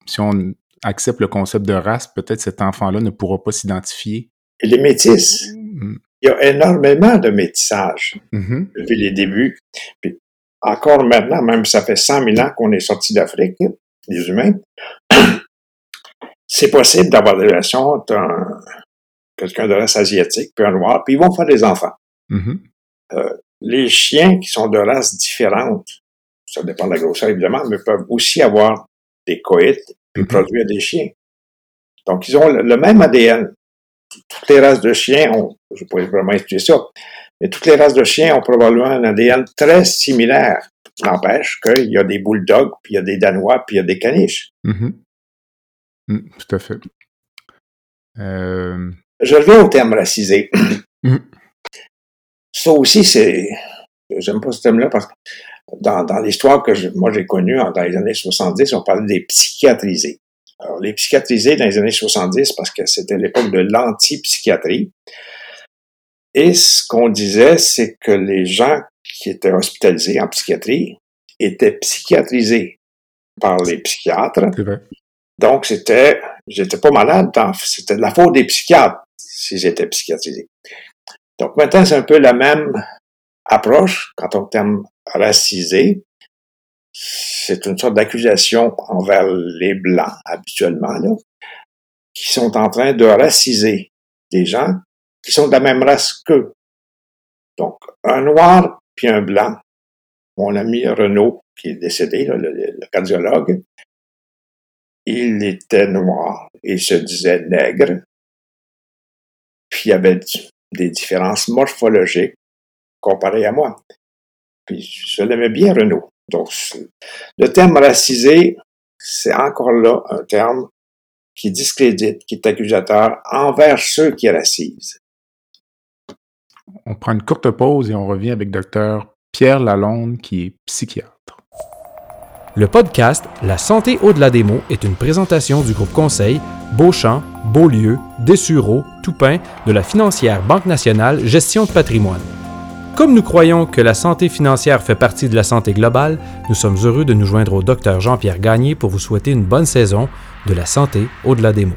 si on accepte le concept de race, peut-être cet enfant-là ne pourra pas s'identifier. Et les métis. Mm. Il y a énormément de métissage mm-hmm. depuis les débuts. Puis encore maintenant, même ça fait 100 000 ans qu'on est sorti d'Afrique, les humains, c'est possible d'avoir des relations entre quelqu'un de race asiatique puis un noir, puis ils vont faire des enfants. Mm-hmm. Euh, les chiens qui sont de races différentes, ça dépend de la grosseur évidemment, mais peuvent aussi avoir des coïts puis mm-hmm. produire des chiens. Donc, ils ont le, même ADN. Toutes les races de chiens ont, je pourrais vraiment étudier ça, mais toutes les races de chiens ont probablement un ADN très similaire. N'empêche qu'il y a des bulldogs, puis il y a des danois, puis il y a des caniches. Mm-hmm. Mmh, tout à fait. Euh, je reviens au terme racisé. Mmh. Ça aussi, c'est. J'aime pas ce terme-là parce que dans, dans l'histoire que moi j'ai connue dans les années 70, on parlait des psychiatrisés. Alors, les psychiatrisés dans les années 70, parce que c'était l'époque de l'anti-psychiatrie. Et ce qu'on disait, c'est que les gens qui étaient hospitalisés en psychiatrie étaient psychiatrisés par les psychiatres donc, c'était, j'étais pas malade, c'était de la faute des psychiatres si j'étais psychiatrisé. Donc, maintenant, c'est un peu la même approche quand on terme racisé. C'est une sorte d'accusation envers les Blancs, habituellement, là, qui sont en train de raciser des gens qui sont de la même race qu'eux. Donc, un noir puis un blanc. Mon ami Renaud, qui est décédé, le, cardiologue, il était noir, il se disait nègre, puis il y avait des différences morphologiques comparées à moi. Puis je l'aimais bien, Renaud. Donc, le terme racisé, c'est encore là un terme qui discrédite, qui est accusateur envers ceux qui racisent. On prend une courte pause et on revient avec Dr. Pierre Lalonde, qui est psychiatre. Le podcast La santé au-delà des mots est une présentation du groupe conseil Beauchamp, Beaulieu, Dessureau, Toupin de la financière Banque nationale Gestion de patrimoine. Comme nous croyons que la santé financière fait partie de la santé globale, nous sommes heureux de nous joindre au docteur Jean-Pierre Gagné pour vous souhaiter une bonne saison de la santé au-delà des mots.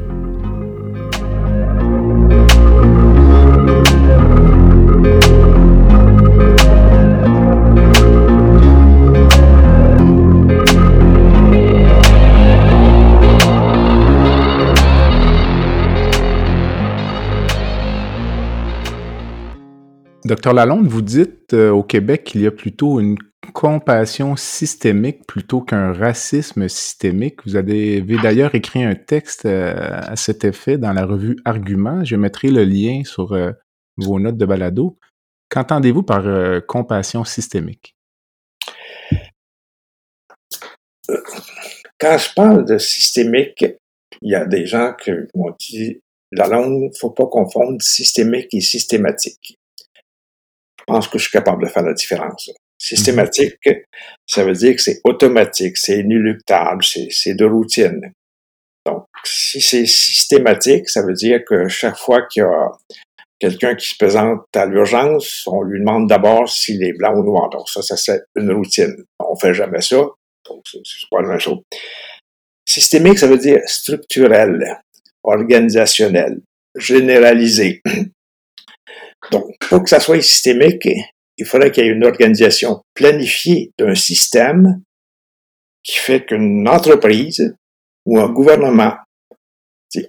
Docteur Lalonde, vous dites euh, au Québec qu'il y a plutôt une compassion systémique plutôt qu'un racisme systémique. Vous avez d'ailleurs écrit un texte euh, à cet effet dans la revue Argument. Je mettrai le lien sur euh, vos notes de balado. Qu'entendez-vous par compassion systémique? Quand je parle de systémique, il y a des gens qui m'ont dit la langue, il ne faut pas confondre systémique et systématique pense que je suis capable de faire la différence. Systématique, ça veut dire que c'est automatique, c'est inéluctable, c'est de routine. Donc, si c'est systématique, ça veut dire que chaque fois qu'il y a quelqu'un qui se présente à l'urgence, on lui demande d'abord s'il est blanc ou noir. Donc, ça, ça c'est une routine. On fait jamais ça. Donc, c'est pas la même chose. Systémique, ça veut dire structurel, organisationnel, généralisé. Donc, pour que ça soit systémique, il faudrait qu'il y ait une organisation planifiée d'un système qui fait qu'une entreprise ou un gouvernement,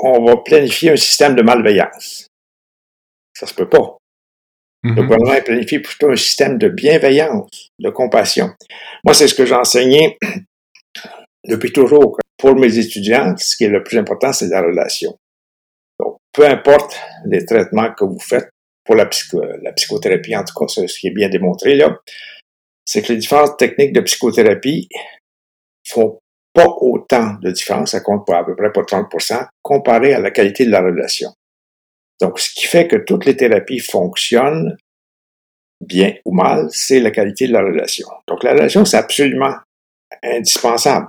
on va planifier un système de malveillance. Ça se peut pas. Le mm-hmm. gouvernement planifie plutôt un système de bienveillance, de compassion. Moi, c'est ce que j'ai enseigné depuis toujours. Pour mes étudiants, ce qui est le plus important, c'est la relation. Donc, peu importe les traitements que vous faites, pour la, psychothérapie, en tout cas, ce qui est bien démontré là, c'est que les différentes techniques de psychothérapie font pas autant de différence, ça compte pas à peu près pas 30%, comparé à la qualité de la relation. Donc, ce qui fait que toutes les thérapies fonctionnent bien ou mal, c'est la qualité de la relation. Donc, la relation, c'est absolument indispensable.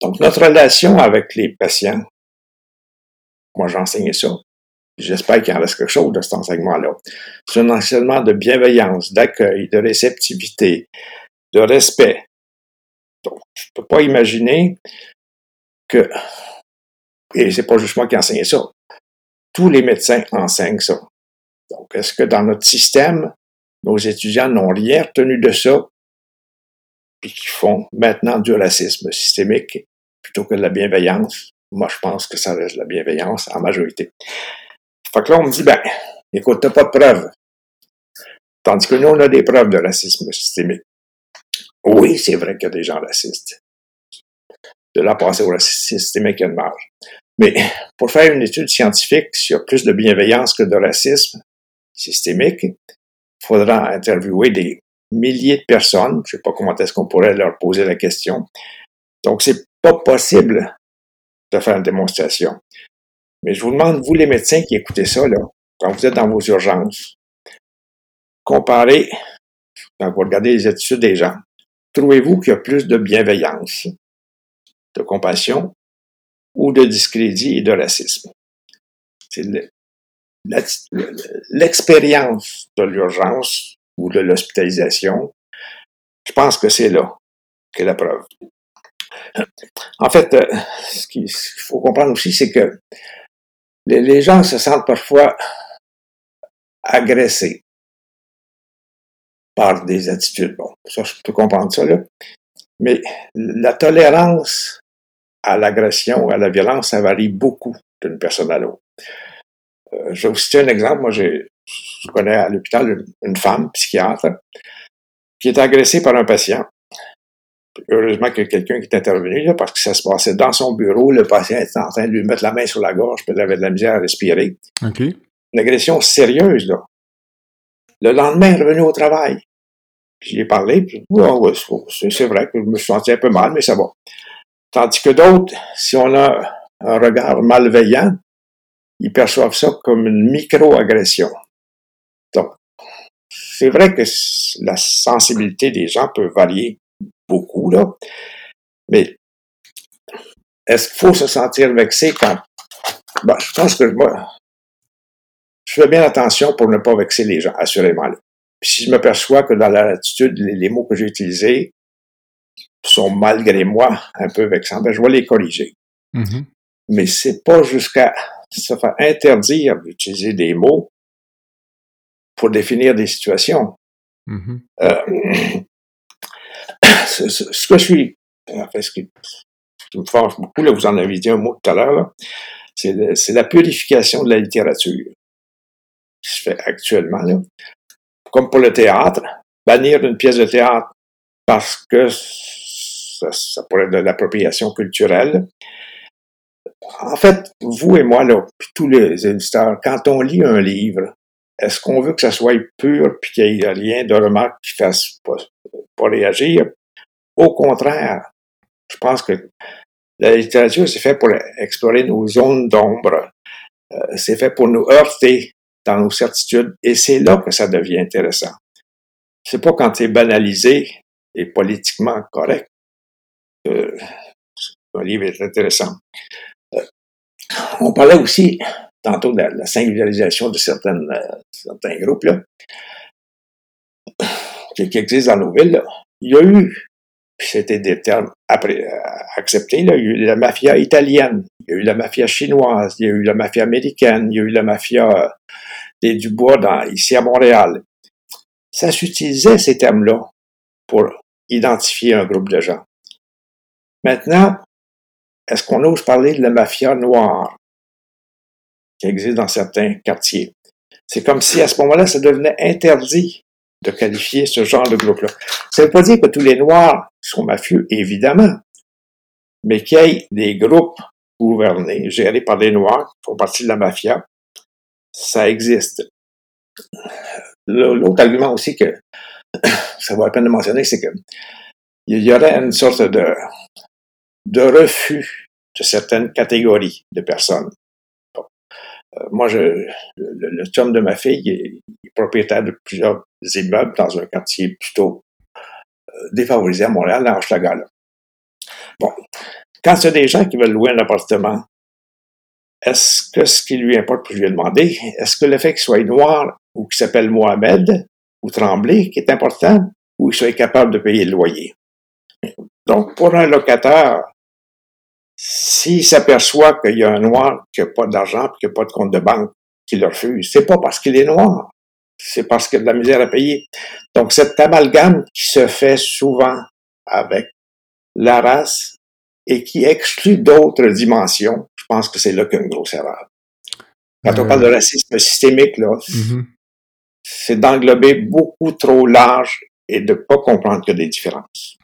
Donc, notre relation avec les patients, moi j'enseignais ça, J'espère qu'il en reste quelque chose de cet enseignement-là. C'est un enseignement de bienveillance, d'accueil, de réceptivité, de respect. Donc, je ne peux pas imaginer que, et c'est pas juste moi qui enseigne ça, tous les médecins enseignent ça. Donc, est-ce que dans notre système, nos étudiants n'ont rien retenu de ça, et qui font maintenant du racisme systémique plutôt que de la bienveillance? Moi, je pense que ça reste la bienveillance en majorité. Fait que là, on me dit, ben, écoute, t'as pas de preuves. Tandis que nous, on a des preuves de racisme systémique. Oui, c'est vrai qu'il y a des gens racistes. De là passer au racisme systémique, il y a une marge. Mais pour faire une étude scientifique sur plus de bienveillance que de racisme systémique, il faudra interviewer des milliers de personnes. Je sais pas comment est-ce qu'on pourrait leur poser la question. Donc, c'est pas possible de faire une démonstration. Mais je vous demande, vous les médecins qui écoutez ça, là, quand vous êtes dans vos urgences, comparez, quand vous regardez les études des gens, trouvez-vous qu'il y a plus de bienveillance, de compassion ou de discrédit et de racisme? C'est l'expérience de l'urgence ou de l'hospitalisation. Je pense que c'est là qu'est la preuve. En fait, euh, ce qu'il faut comprendre aussi, c'est que les, gens se sentent parfois agressés par des attitudes. Bon, ça, je peux comprendre ça, là. Mais la tolérance à l'agression, à la violence, ça varie beaucoup d'une personne à l'autre. Euh, je vais vous citer un exemple. Moi, je connais à l'hôpital une, femme psychiatre qui est agressée par un patient heureusement qu'il y a quelqu'un qui est intervenu, là, parce que ça se passait dans son bureau, le patient était en train de lui mettre la main sur la gorge, puis il avait de la misère à respirer. Une agression sérieuse, là. Le lendemain, il est revenu au travail. J'y ai parlé, puis oh, c'est vrai que je me suis senti un peu mal, mais ça va. Tandis que d'autres, si on a un regard malveillant, ils perçoivent ça comme une micro-agression. Donc, c'est vrai que la sensibilité des gens peut varier beaucoup, là. Mais est-ce qu'il faut se sentir vexé quand... Je pense que moi, je fais bien attention pour ne pas vexer les gens, assurément. Puis si je me perçois que dans l'attitude, les, mots que j'ai utilisés sont malgré moi un peu vexants, ben, je vais les corriger. Mm-hmm. Mais c'est pas jusqu'à se faire interdire d'utiliser des mots pour définir des situations. Mm-hmm. euh, ce, que je suis, en fait, ce qui, me force beaucoup, là, vous en avez dit un mot tout à l'heure, c'est la purification de la littérature qui se fait actuellement. Là. Comme pour le théâtre, bannir une pièce de théâtre parce que ça, pourrait être de l'appropriation culturelle. En fait, vous et moi, là, puis tous les éditeurs, quand on lit un livre, est-ce qu'on veut que ça soit pur puis qu'il n'y ait rien de remarque qui fasse pas réagir? Au contraire, je pense que la littérature, c'est fait pour explorer nos zones d'ombre. Euh, c'est fait pour nous heurter dans nos certitudes et c'est là que ça devient intéressant. C'est pas quand c'est banalisé et politiquement correct que un livre est intéressant. Euh, on parlait aussi tantôt de la, singularisation de euh, certains groupes qui, existent dans nos villes. Il y a eu c'était des termes euh, acceptés. Il y a eu la mafia italienne, il y a eu la mafia chinoise, il y a eu la mafia américaine, il y a eu la mafia euh, des Dubois ici à Montréal. Ça s'utilisait ces termes-là pour identifier un groupe de gens. Maintenant, est-ce qu'on ose parler de la mafia noire qui existe dans certains quartiers? C'est comme si à ce moment-là, ça devenait interdit de qualifier ce genre de groupe-là. Ça ne veut pas dire que tous les Noirs sont mafieux, évidemment, mais qu'il y ait des groupes gouvernés, gérés par des Noirs, qui font partie de la mafia, ça existe. L'autre argument aussi que ça vaut la peine de mentionner, c'est que il y aurait une sorte de, de refus de certaines catégories de personnes. Euh, moi, je, le, le chum de ma fille est, propriétaire de plusieurs immeubles dans un quartier plutôt euh, défavorisé à Montréal, dans Hochelaga. Bon, quand c'est des gens qui veulent louer un appartement, est-ce que ce qui lui importe, je lui ai demandé, est-ce que le fait qu'il soit noir ou qu'il s'appelle Mohamed ou Tremblay qui est important ou qu'il soit capable de payer le loyer? Donc, pour un locataire, s'il s'aperçoit qu'il y a un noir qui n'a pas d'argent qui n'a pas de compte de banque qui le refuse, c'est pas parce qu'il est noir, c'est parce qu'il y a de la misère à payer. Donc, cet amalgame qui se fait souvent avec la race et qui exclut d'autres dimensions, je pense que c'est là qu'il y a une grosse erreur. Quand on parle de euh. racisme systémique, là, mm-hmm. c'est d'englober beaucoup trop large et de pas comprendre que des différences.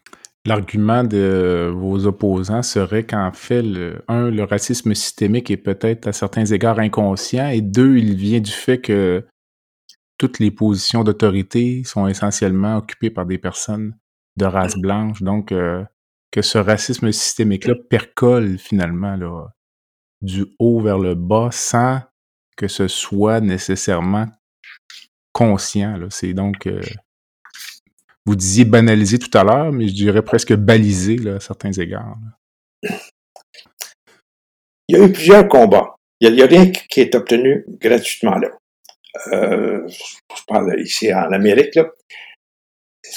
L'argument de vos opposants serait qu'en fait, le, un, le racisme systémique est peut-être à certains égards inconscient, et deux, il vient du fait que toutes les positions d'autorité sont essentiellement occupées par des personnes de race mmh. blanche, donc euh, que ce racisme systémique-là percole finalement là, du haut vers le bas sans que ce soit nécessairement conscient. C'est donc euh, vous disiez banaliser tout à l'heure, mais je dirais presque baliser là, à certains égards. Il y a eu plusieurs combats. Il n'y a, rien qui est obtenu gratuitement là. Euh, je parle ici en Amérique. Là.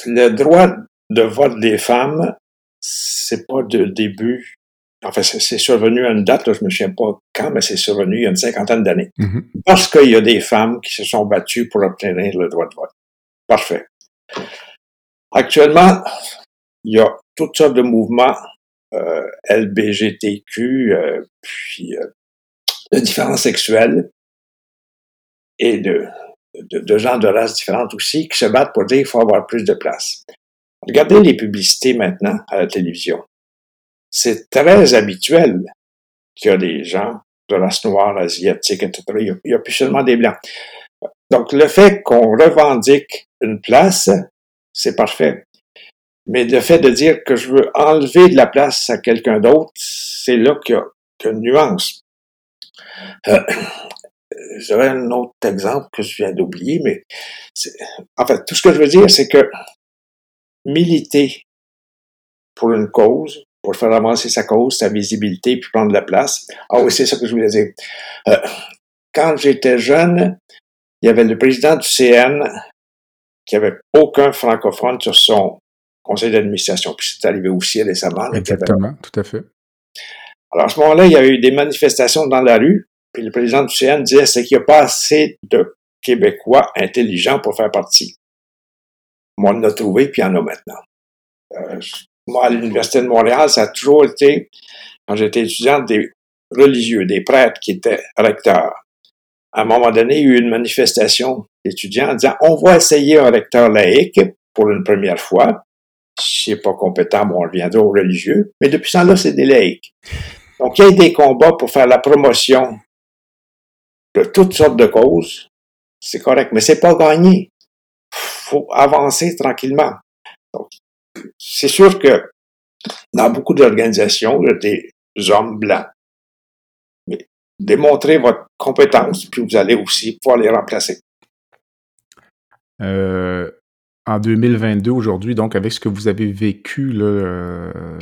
Le droit de vote des femmes, c'est pas de début. Enfin, c'est survenu à une date, là, je me souviens pas quand, mais c'est survenu il y a une cinquantaine d'années. Mm-hmm. Parce qu'il y a des femmes qui se sont battues pour obtenir le droit de vote. Parfait. Actuellement, il y a toutes sortes de mouvements euh, LBGTQ, euh, puis euh, de différents sexuels et de, de, de, gens de races différentes aussi qui se battent pour dire qu'il faut avoir plus de place. Regardez les publicités maintenant à la télévision. C'est très habituel qu'il y a des gens de race noire, asiatique, etc. Il n'y a, plus seulement des blancs. Donc, le fait qu'on revendique une place, c'est parfait. Mais le fait de dire que je veux enlever de la place à quelqu'un d'autre, c'est là qu'il y, a une nuance. Euh, J'aurais un autre exemple que je viens d'oublier, mais en fait, tout ce que je veux dire, c'est que militer pour une cause, pour faire avancer sa cause, sa visibilité, puis prendre la place. Ah oui, c'est ça que je voulais dire. Euh, quand j'étais jeune, il y avait le président du CN qui avait aucun francophone sur son conseil d'administration. Puis c'est arrivé aussi récemment. Exactement, tout à fait. Alors à ce moment-là, il y a eu des manifestations dans la rue. Puis le président du CN disait c'est qu'il n'y a pas assez de Québécois intelligents pour faire partie. Moi, on en a trouvé, puis il y en a maintenant. Euh, moi, à l'Université de Montréal, ça a toujours été, quand j'étais étudiant, des religieux, des prêtres qui étaient recteurs. À un moment donné, il y a eu une manifestation d'étudiants en disant on va essayer un recteur laïque pour une première fois. Si n'est pas compétent, bon, on reviendra aux religieux. Mais depuis ça, là, c'est des laïcs. Donc, il y a des combats pour faire la promotion de toutes sortes de causes. C'est correct, mais c'est pas gagné. Faut avancer tranquillement. Donc, c'est sûr que dans beaucoup d'organisations, il y a des hommes blancs. Mais démontrez votre compétence, puis vous allez aussi pouvoir les remplacer. Euh, en 2022, aujourd'hui, donc avec ce que vous avez vécu là, euh,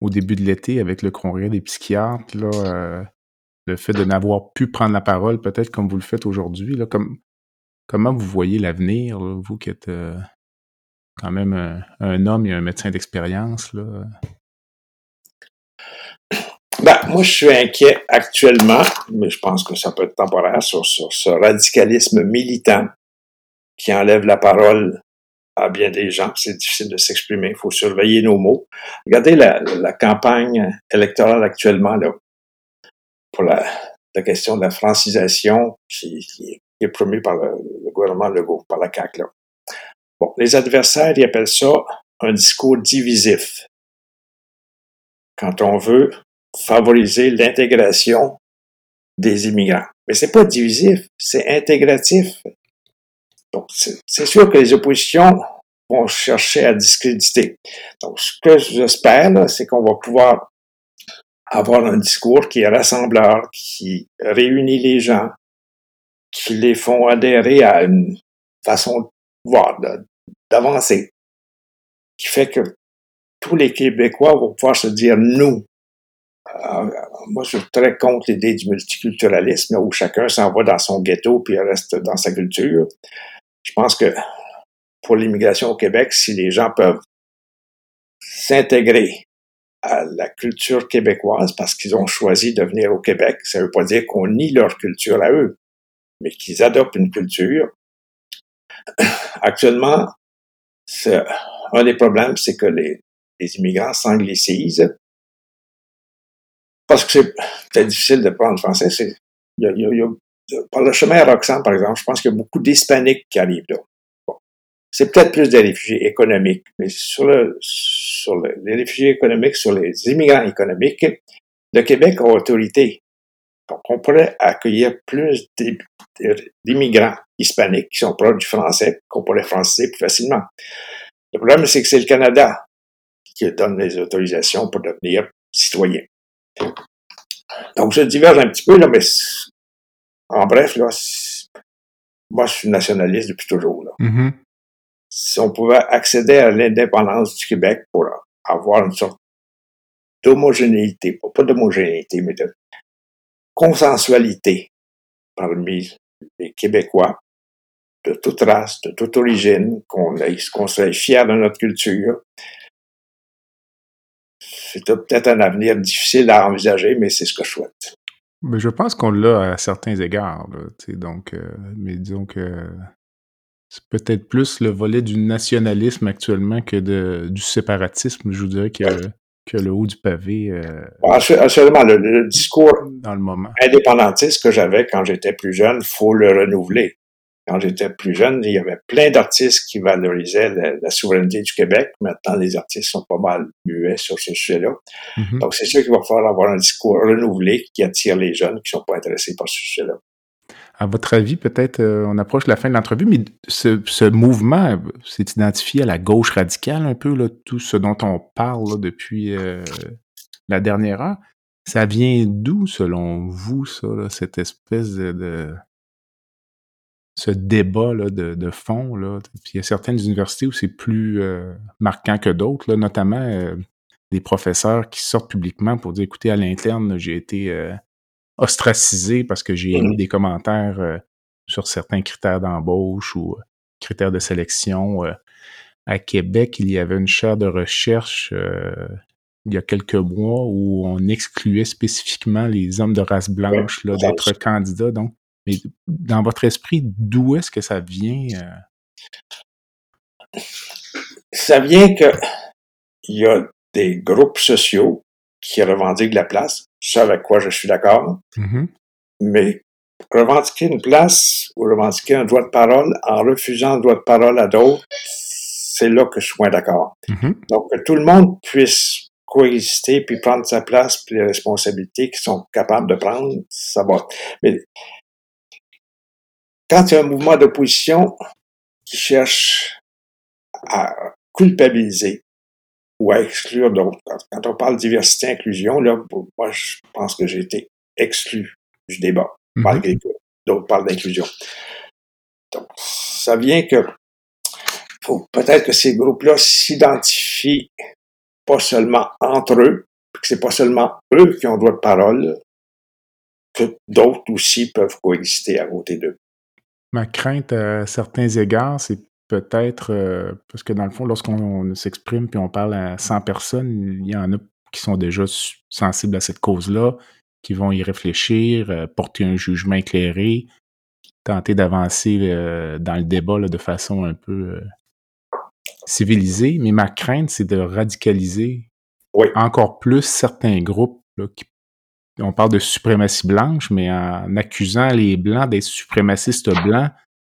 au début de l'été avec le congrès des psychiatres, là, euh, le fait de n'avoir pu prendre la parole, peut-être comme vous le faites aujourd'hui, comme, comment vous voyez l'avenir, vous qui êtes quand même un, homme et un médecin d'expérience? Ben, moi, je suis inquiet actuellement, mais je pense que ça peut être temporaire sur, ce radicalisme militant qui enlève la parole à bien des gens. C'est difficile de s'exprimer. Il faut surveiller nos mots. Regardez la, campagne électorale actuellement là, la, question de la francisation qui, est promue par le, le, gouvernement Legault, par la CAQ. Bon, les adversaires, ils appellent ça un discours divisif. Quand on veut favoriser l'intégration des immigrants. Mais c'est pas divisif, c'est intégratif. Donc, c'est sûr que les oppositions vont chercher à discréditer. Donc, ce que j'espère, c'est qu'on va pouvoir avoir un discours qui est rassembleur, qui réunit les gens, qui les font adhérer à une façon de voir, d'avancer, qui fait que tous les Québécois vont pouvoir se dire nous. Euh, moi, je suis très contre l'idée du multiculturalisme, où chacun s'en va dans son ghetto puis reste dans sa culture. Je pense que pour l'immigration au Québec, si les gens peuvent s'intégrer à la culture québécoise parce qu'ils ont choisi de venir au Québec, ça ne veut pas dire qu'on nie leur culture à eux, mais qu'ils adoptent une culture. Actuellement, un des problèmes, c'est que les, immigrants s'anglicisent. Parce que c'est difficile de prendre français. C'est, par le chemin à Roxham, par exemple, je pense qu'il y a beaucoup d'Hispaniques qui arrivent là. C'est peut-être plus des réfugiés économiques, mais sur, le, sur les réfugiés économiques, sur les immigrants économiques, le Québec a autorité. Donc, on pourrait accueillir plus d'immigrants hispaniques qui sont proches du français, qu'on pourrait franciser plus facilement. Le problème, c'est que c'est le Canada qui donne les autorisations pour devenir citoyen. Donc, je diverge un petit peu, là, mais en bref, là, moi, je suis nationaliste depuis toujours. Là. Mm-hmm. Si on pouvait accéder à l'indépendance du Québec pour avoir une sorte d'homogénéité, pas d'homogénéité, mais de consensualité parmi les Québécois, de toute race, de toute origine, qu'on qu'on soit fier de notre culture. C'est peut-être un avenir difficile à envisager, mais c'est ce que je souhaite. Mais je pense qu'on l'a à certains égards. donc, euh, mais disons que c'est peut-être plus le volet du nationalisme actuellement que de, du séparatisme, je vous dirais, que, que le haut du pavé. Euh, Absolument. Le, discours dans le moment. indépendantiste que j'avais quand j'étais plus jeune, faut le renouveler quand j'étais plus jeune, il y avait plein d'artistes qui valorisaient la, souveraineté du Québec. Maintenant, les artistes sont pas mal muets sur ce sujet-là. Mm-hmm. Donc, c'est sûr qu'il va falloir avoir un discours renouvelé qui attire les jeunes qui sont pas intéressés par ce sujet-là. À votre avis, peut-être, euh, on approche de la fin de l'entrevue, mais ce, mouvement s'est identifié à la gauche radicale un peu, là, tout ce dont on parle depuis euh, la dernière heure. Ça vient d'où, selon vous, ça, cette espèce de ce débat là, de, de fond. Là? Puis il y a certaines universités où c'est plus euh, marquant que d'autres, notamment euh, des professeurs qui sortent publiquement pour dire écoutez, à l'interne, j'ai été euh, ostracisé parce que j'ai mmh. des commentaires sur certains critères d'embauche ou critères de sélection. à Québec, il y avait une chaire de recherche il y a quelques mois où on excluait spécifiquement les hommes de race blanche d'être candidats. Donc, mais dans votre esprit, d'où est-ce que ça vient? Euh? Ça vient que il y a des groupes sociaux qui revendiquent la place, ça avec quoi je suis d'accord, mm-hmm. mais revendiquer une place ou revendiquer un droit de parole en refusant un droit de parole à d'autres, c'est là que je suis moins d'accord. Mm-hmm. Donc, que tout le monde puisse coexister puis prendre sa place puis les responsabilités qu'ils sont capables de prendre, ça va. Mais quand il y a un mouvement d'opposition qui cherche à culpabiliser ou à exclure d'autres, quand on parle diversité inclusion, là, moi, je pense que j'ai été exclu du débat, mm-hmm. malgré que d'autres parlent d'inclusion. Donc, ça vient que faut peut-être que ces groupes-là s'identifient pas seulement entre eux, que c'est pas seulement eux qui ont droit de parole, que d'autres aussi peuvent coexister à côté d'eux. Ma crainte à certains égards, c'est peut-être euh, parce que dans le fond, lorsqu'on s'exprime puis on parle à 100 personnes, il y en a qui sont déjà sensibles à cette cause-là, qui vont y réfléchir, euh, porter un jugement éclairé, tenter d'avancer euh, dans le débat de façon un peu civilisée. Mais ma crainte, c'est de radicaliser encore plus certains groupes qui on parle de suprématie blanche, mais en accusant les Blancs d'être suprémacistes blancs,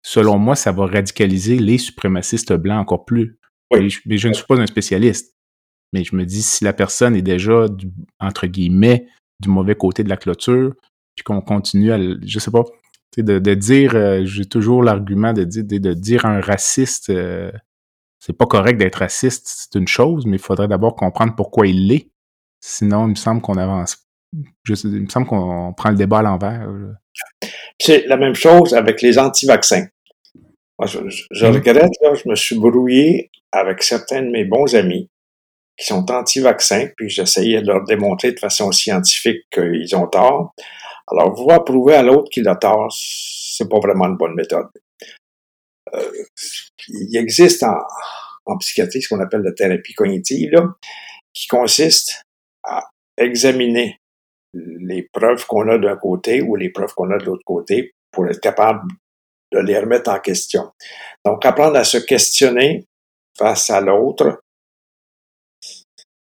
selon moi, ça va radicaliser les suprémacistes blancs encore plus. Mais, je, ne suis pas un spécialiste. Mais je me dis, si la personne est déjà, entre guillemets, du mauvais côté de la clôture, puis qu'on continue à, je sais pas, de, dire, euh, j'ai toujours l'argument de dire, de, dire à un raciste, euh, c'est pas correct d'être raciste, c'est une chose, mais il faudrait d'abord comprendre pourquoi il l'est. Sinon, il me semble qu'on avance il me semble qu'on prend le débat à l'envers. C'est la même chose avec les anti-vaccins. Je, je, regrette, je me suis brouillé avec certains de mes bons amis qui sont anti-vaccins, puis j'essayais de leur démontrer de façon scientifique qu'ils ont tort. Alors, vouloir prouver à l'autre qu'il a tort, c'est pas vraiment une bonne méthode. Euh, il existe en, en psychiatrie ce qu'on appelle la thérapie cognitive, qui consiste à examiner les preuves qu'on a d'un côté ou les preuves qu'on a de l'autre côté pour être capable de les remettre en question. Donc, apprendre à se questionner face à l'autre,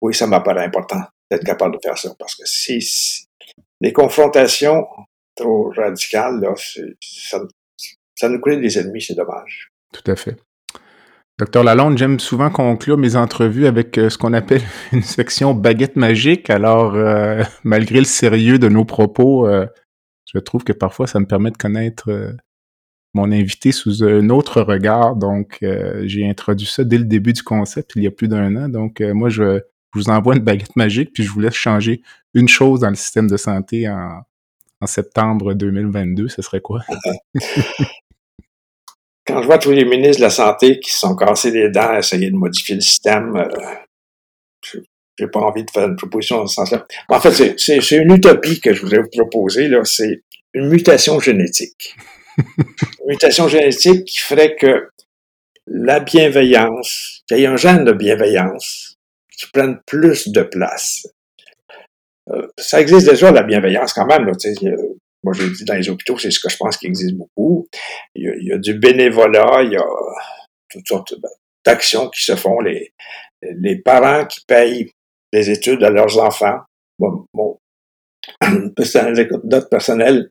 oui, ça m'apparaît important d'être capable de faire ça parce que si, les confrontations trop radicales, ça nous crée des ennemis, c'est dommage. Tout à fait. Docteur Lalonde, j'aime souvent conclure mes entrevues avec euh, ce qu'on appelle une section baguette magique. Alors, euh, malgré le sérieux de nos propos, euh, je trouve que parfois ça me permet de connaître mon invité sous un autre regard. Donc, j'ai introduit ça dès le début du concept, il y a plus d'un an. Donc, moi, je, vous envoie une baguette magique, puis je vous laisse changer une chose dans le système de santé en, septembre 2022. Ce serait quoi? quand je vois tous les ministres de la Santé qui se sont cassés les dents à essayer de modifier le système, euh, j'ai pas envie de faire une proposition dans ce sens-là. En fait, c'est une utopie que je voudrais vous proposer. C'est une mutation génétique. Une mutation génétique qui ferait que la bienveillance, qu'il y ait un gène de bienveillance qui prenne plus de place. Euh, ça existe déjà, la bienveillance, quand même. Là, moi, je dis dans les hôpitaux, c'est ce que je pense qui existe beaucoup. Il y a, du bénévolat, il y a toutes sortes d'actions qui se font. Les, parents qui payent les études à leurs enfants. Bon, bon petite anecdote personnelle.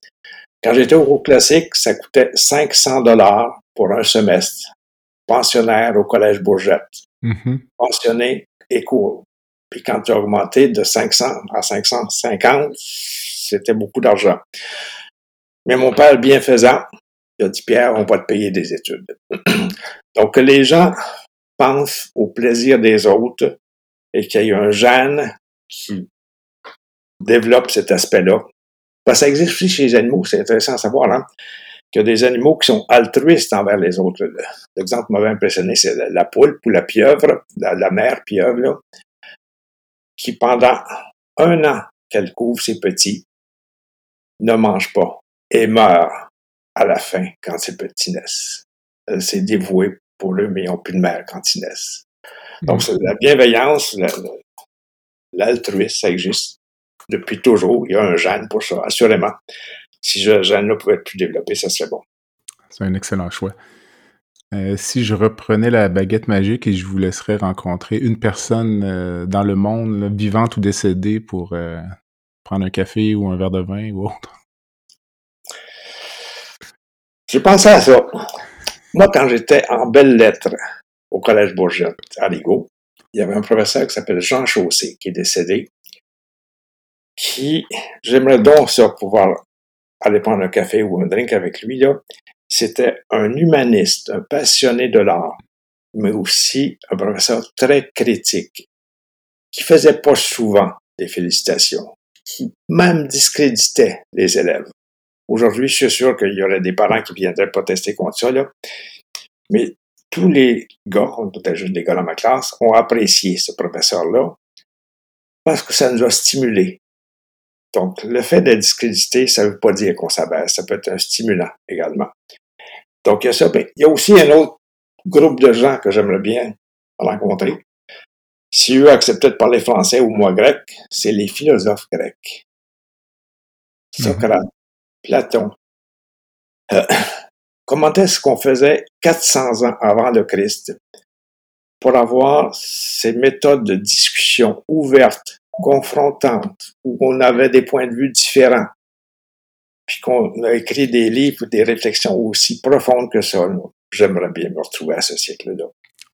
Quand j'étais au cours classique, ça coûtait 500 dollars pour un semestre. Pensionnaire au Collège Bourgette. Mm-hmm. Pensionné et cours. Puis quand tu as augmenté de 500 à 550, c'était beaucoup d'argent. Mais mon père, bienfaisant, il a dit, Pierre, on va te payer des études. Donc, que les gens pensent au plaisir des autres et qu'il y ait un gène qui développe cet aspect-là. Parce que ça existe aussi chez les animaux, c'est intéressant à savoir. Hein? qu'il y a des animaux qui sont altruistes envers les autres. L'exemple m'avait impressionné, c'est la, poule ou la pieuvre, la, mère pieuvre, qui pendant un an qu'elle couvre ses petits, ne mange pas et meurt à la fin quand ses petits naissent. Elle s'est dévouée pour eux, mais ils n'ont plus de mère quand ils naissent. Donc, mm. la bienveillance, l'altruisme, ça existe depuis toujours. Il y a un gène pour ça, assurément. Si ce gène-là pouvait être plus développé, ça serait bon. C'est un excellent choix. Euh, si je reprenais la baguette magique et je vous laisserais rencontrer une personne euh, dans le monde, vivante ou décédée, pour euh, prendre un café ou un verre de vin ou autre. J'ai pensé à ça. Moi, quand j'étais en belles lettres au Collège Bourget à Ligo, il y avait un professeur qui s'appelle Jean Chaussé, qui est décédé, qui, j'aimerais donc ça pouvoir aller prendre un café ou un drink avec lui, là. C'était un humaniste, un passionné de l'art, mais aussi un professeur très critique, qui faisait pas souvent des félicitations, qui même discréditait les élèves. Aujourd'hui, je suis sûr qu'il y aurait des parents qui viendraient protester contre ça, là. Mais tous les gars, on était juste des gars dans ma classe, ont apprécié ce professeur-là parce que ça nous a stimulés. Donc, le fait d'être discrédité, ça ne veut pas dire qu'on s'abaisse, ça peut être un stimulant également. Donc, il y a ça. Mais il y a aussi un autre groupe de gens que j'aimerais bien rencontrer. Si eux acceptaient de parler français ou moi grec, c'est les philosophes grecs. Mhm. Socrate, Platon. Euh, comment est-ce qu'on faisait 400 ans avant le Christ pour avoir ces méthodes de discussion ouvertes, confrontantes, où on avait des points de vue différents, puis qu'on a écrit des livres, des réflexions aussi profondes que ça. J'aimerais bien me retrouver à ce siècle-là,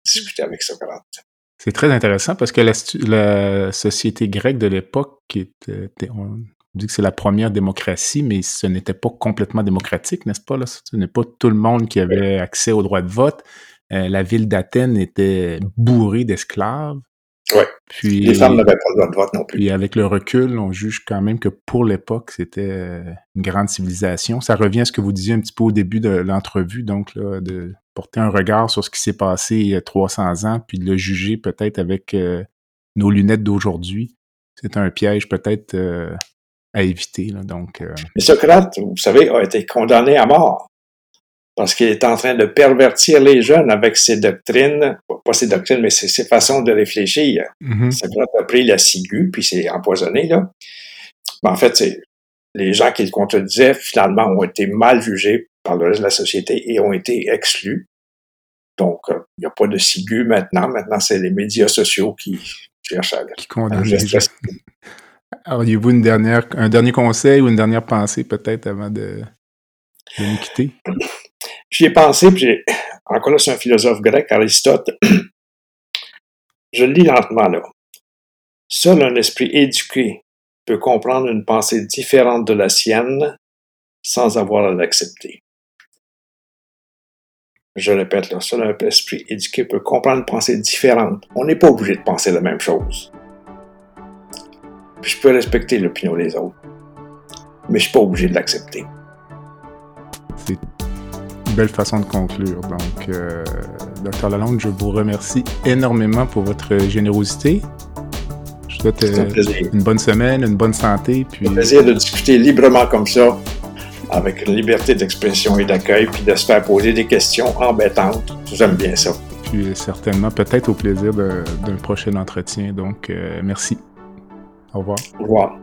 discuter avec Socrate. C'est très intéressant parce que la, société grecque de l'époque, on dit que c'est la première démocratie, mais ce n'était pas complètement démocratique, n'est-ce pas? Ce n'est pas tout le monde qui avait accès au droit de vote. Euh, la ville d'Athènes était bourrée d'esclaves. Oui. Puis, les femmes n'avaient pas le droit de vote non plus. Et avec le recul, on juge quand même que pour l'époque, c'était euh, une grande civilisation. Ça revient à ce que vous disiez un petit peu au début de l'entrevue, donc là, de porter un regard sur ce qui s'est passé il y a 300 ans, puis de le juger peut-être avec euh, nos lunettes d'aujourd'hui. C'est un piège peut-être à éviter. donc, Mais Socrate, vous savez, a été condamné à mort parce qu'il est en train de pervertir les jeunes avec ses doctrines, pas ses doctrines, mais ses, façons de réfléchir. Mm a pris la ciguë, puis c'est empoisonné, là. Mais en fait, c'est les gens qui le contredisaient, finalement, ont été mal jugés par le reste de la société et ont été exclus. Donc, euh, il n'y a pas de ciguë maintenant. Maintenant, c'est les médias sociaux qui cherchent à... Qui condamnent les gens. Auriez-vous une dernière, un dernier conseil ou une dernière pensée peut-être avant de, de nous quitter? J'y ai pensé, puis encore là, c'est un philosophe grec, Aristote. Je le lis lentement, là. Seul un esprit éduqué peut comprendre une pensée différente de la sienne sans avoir à l'accepter. Je répète, là, seul un esprit éduqué peut comprendre une pensée différente. On n'est pas obligé de penser la même chose. Je peux respecter l'opinion des autres, mais je suis pas obligé de l'accepter belle façon de conclure. Donc, euh, Dr Lalonde, je vous remercie énormément pour votre générosité. Je souhaite euh, une bonne semaine, une bonne santé. Puis... Un plaisir de discuter librement comme ça, avec une liberté d'expression et d'accueil, puis de se faire poser des questions embêtantes. J'aime bien ça. Puis certainement, peut-être au plaisir d'un prochain entretien. Donc, euh, merci. Au revoir. Au revoir.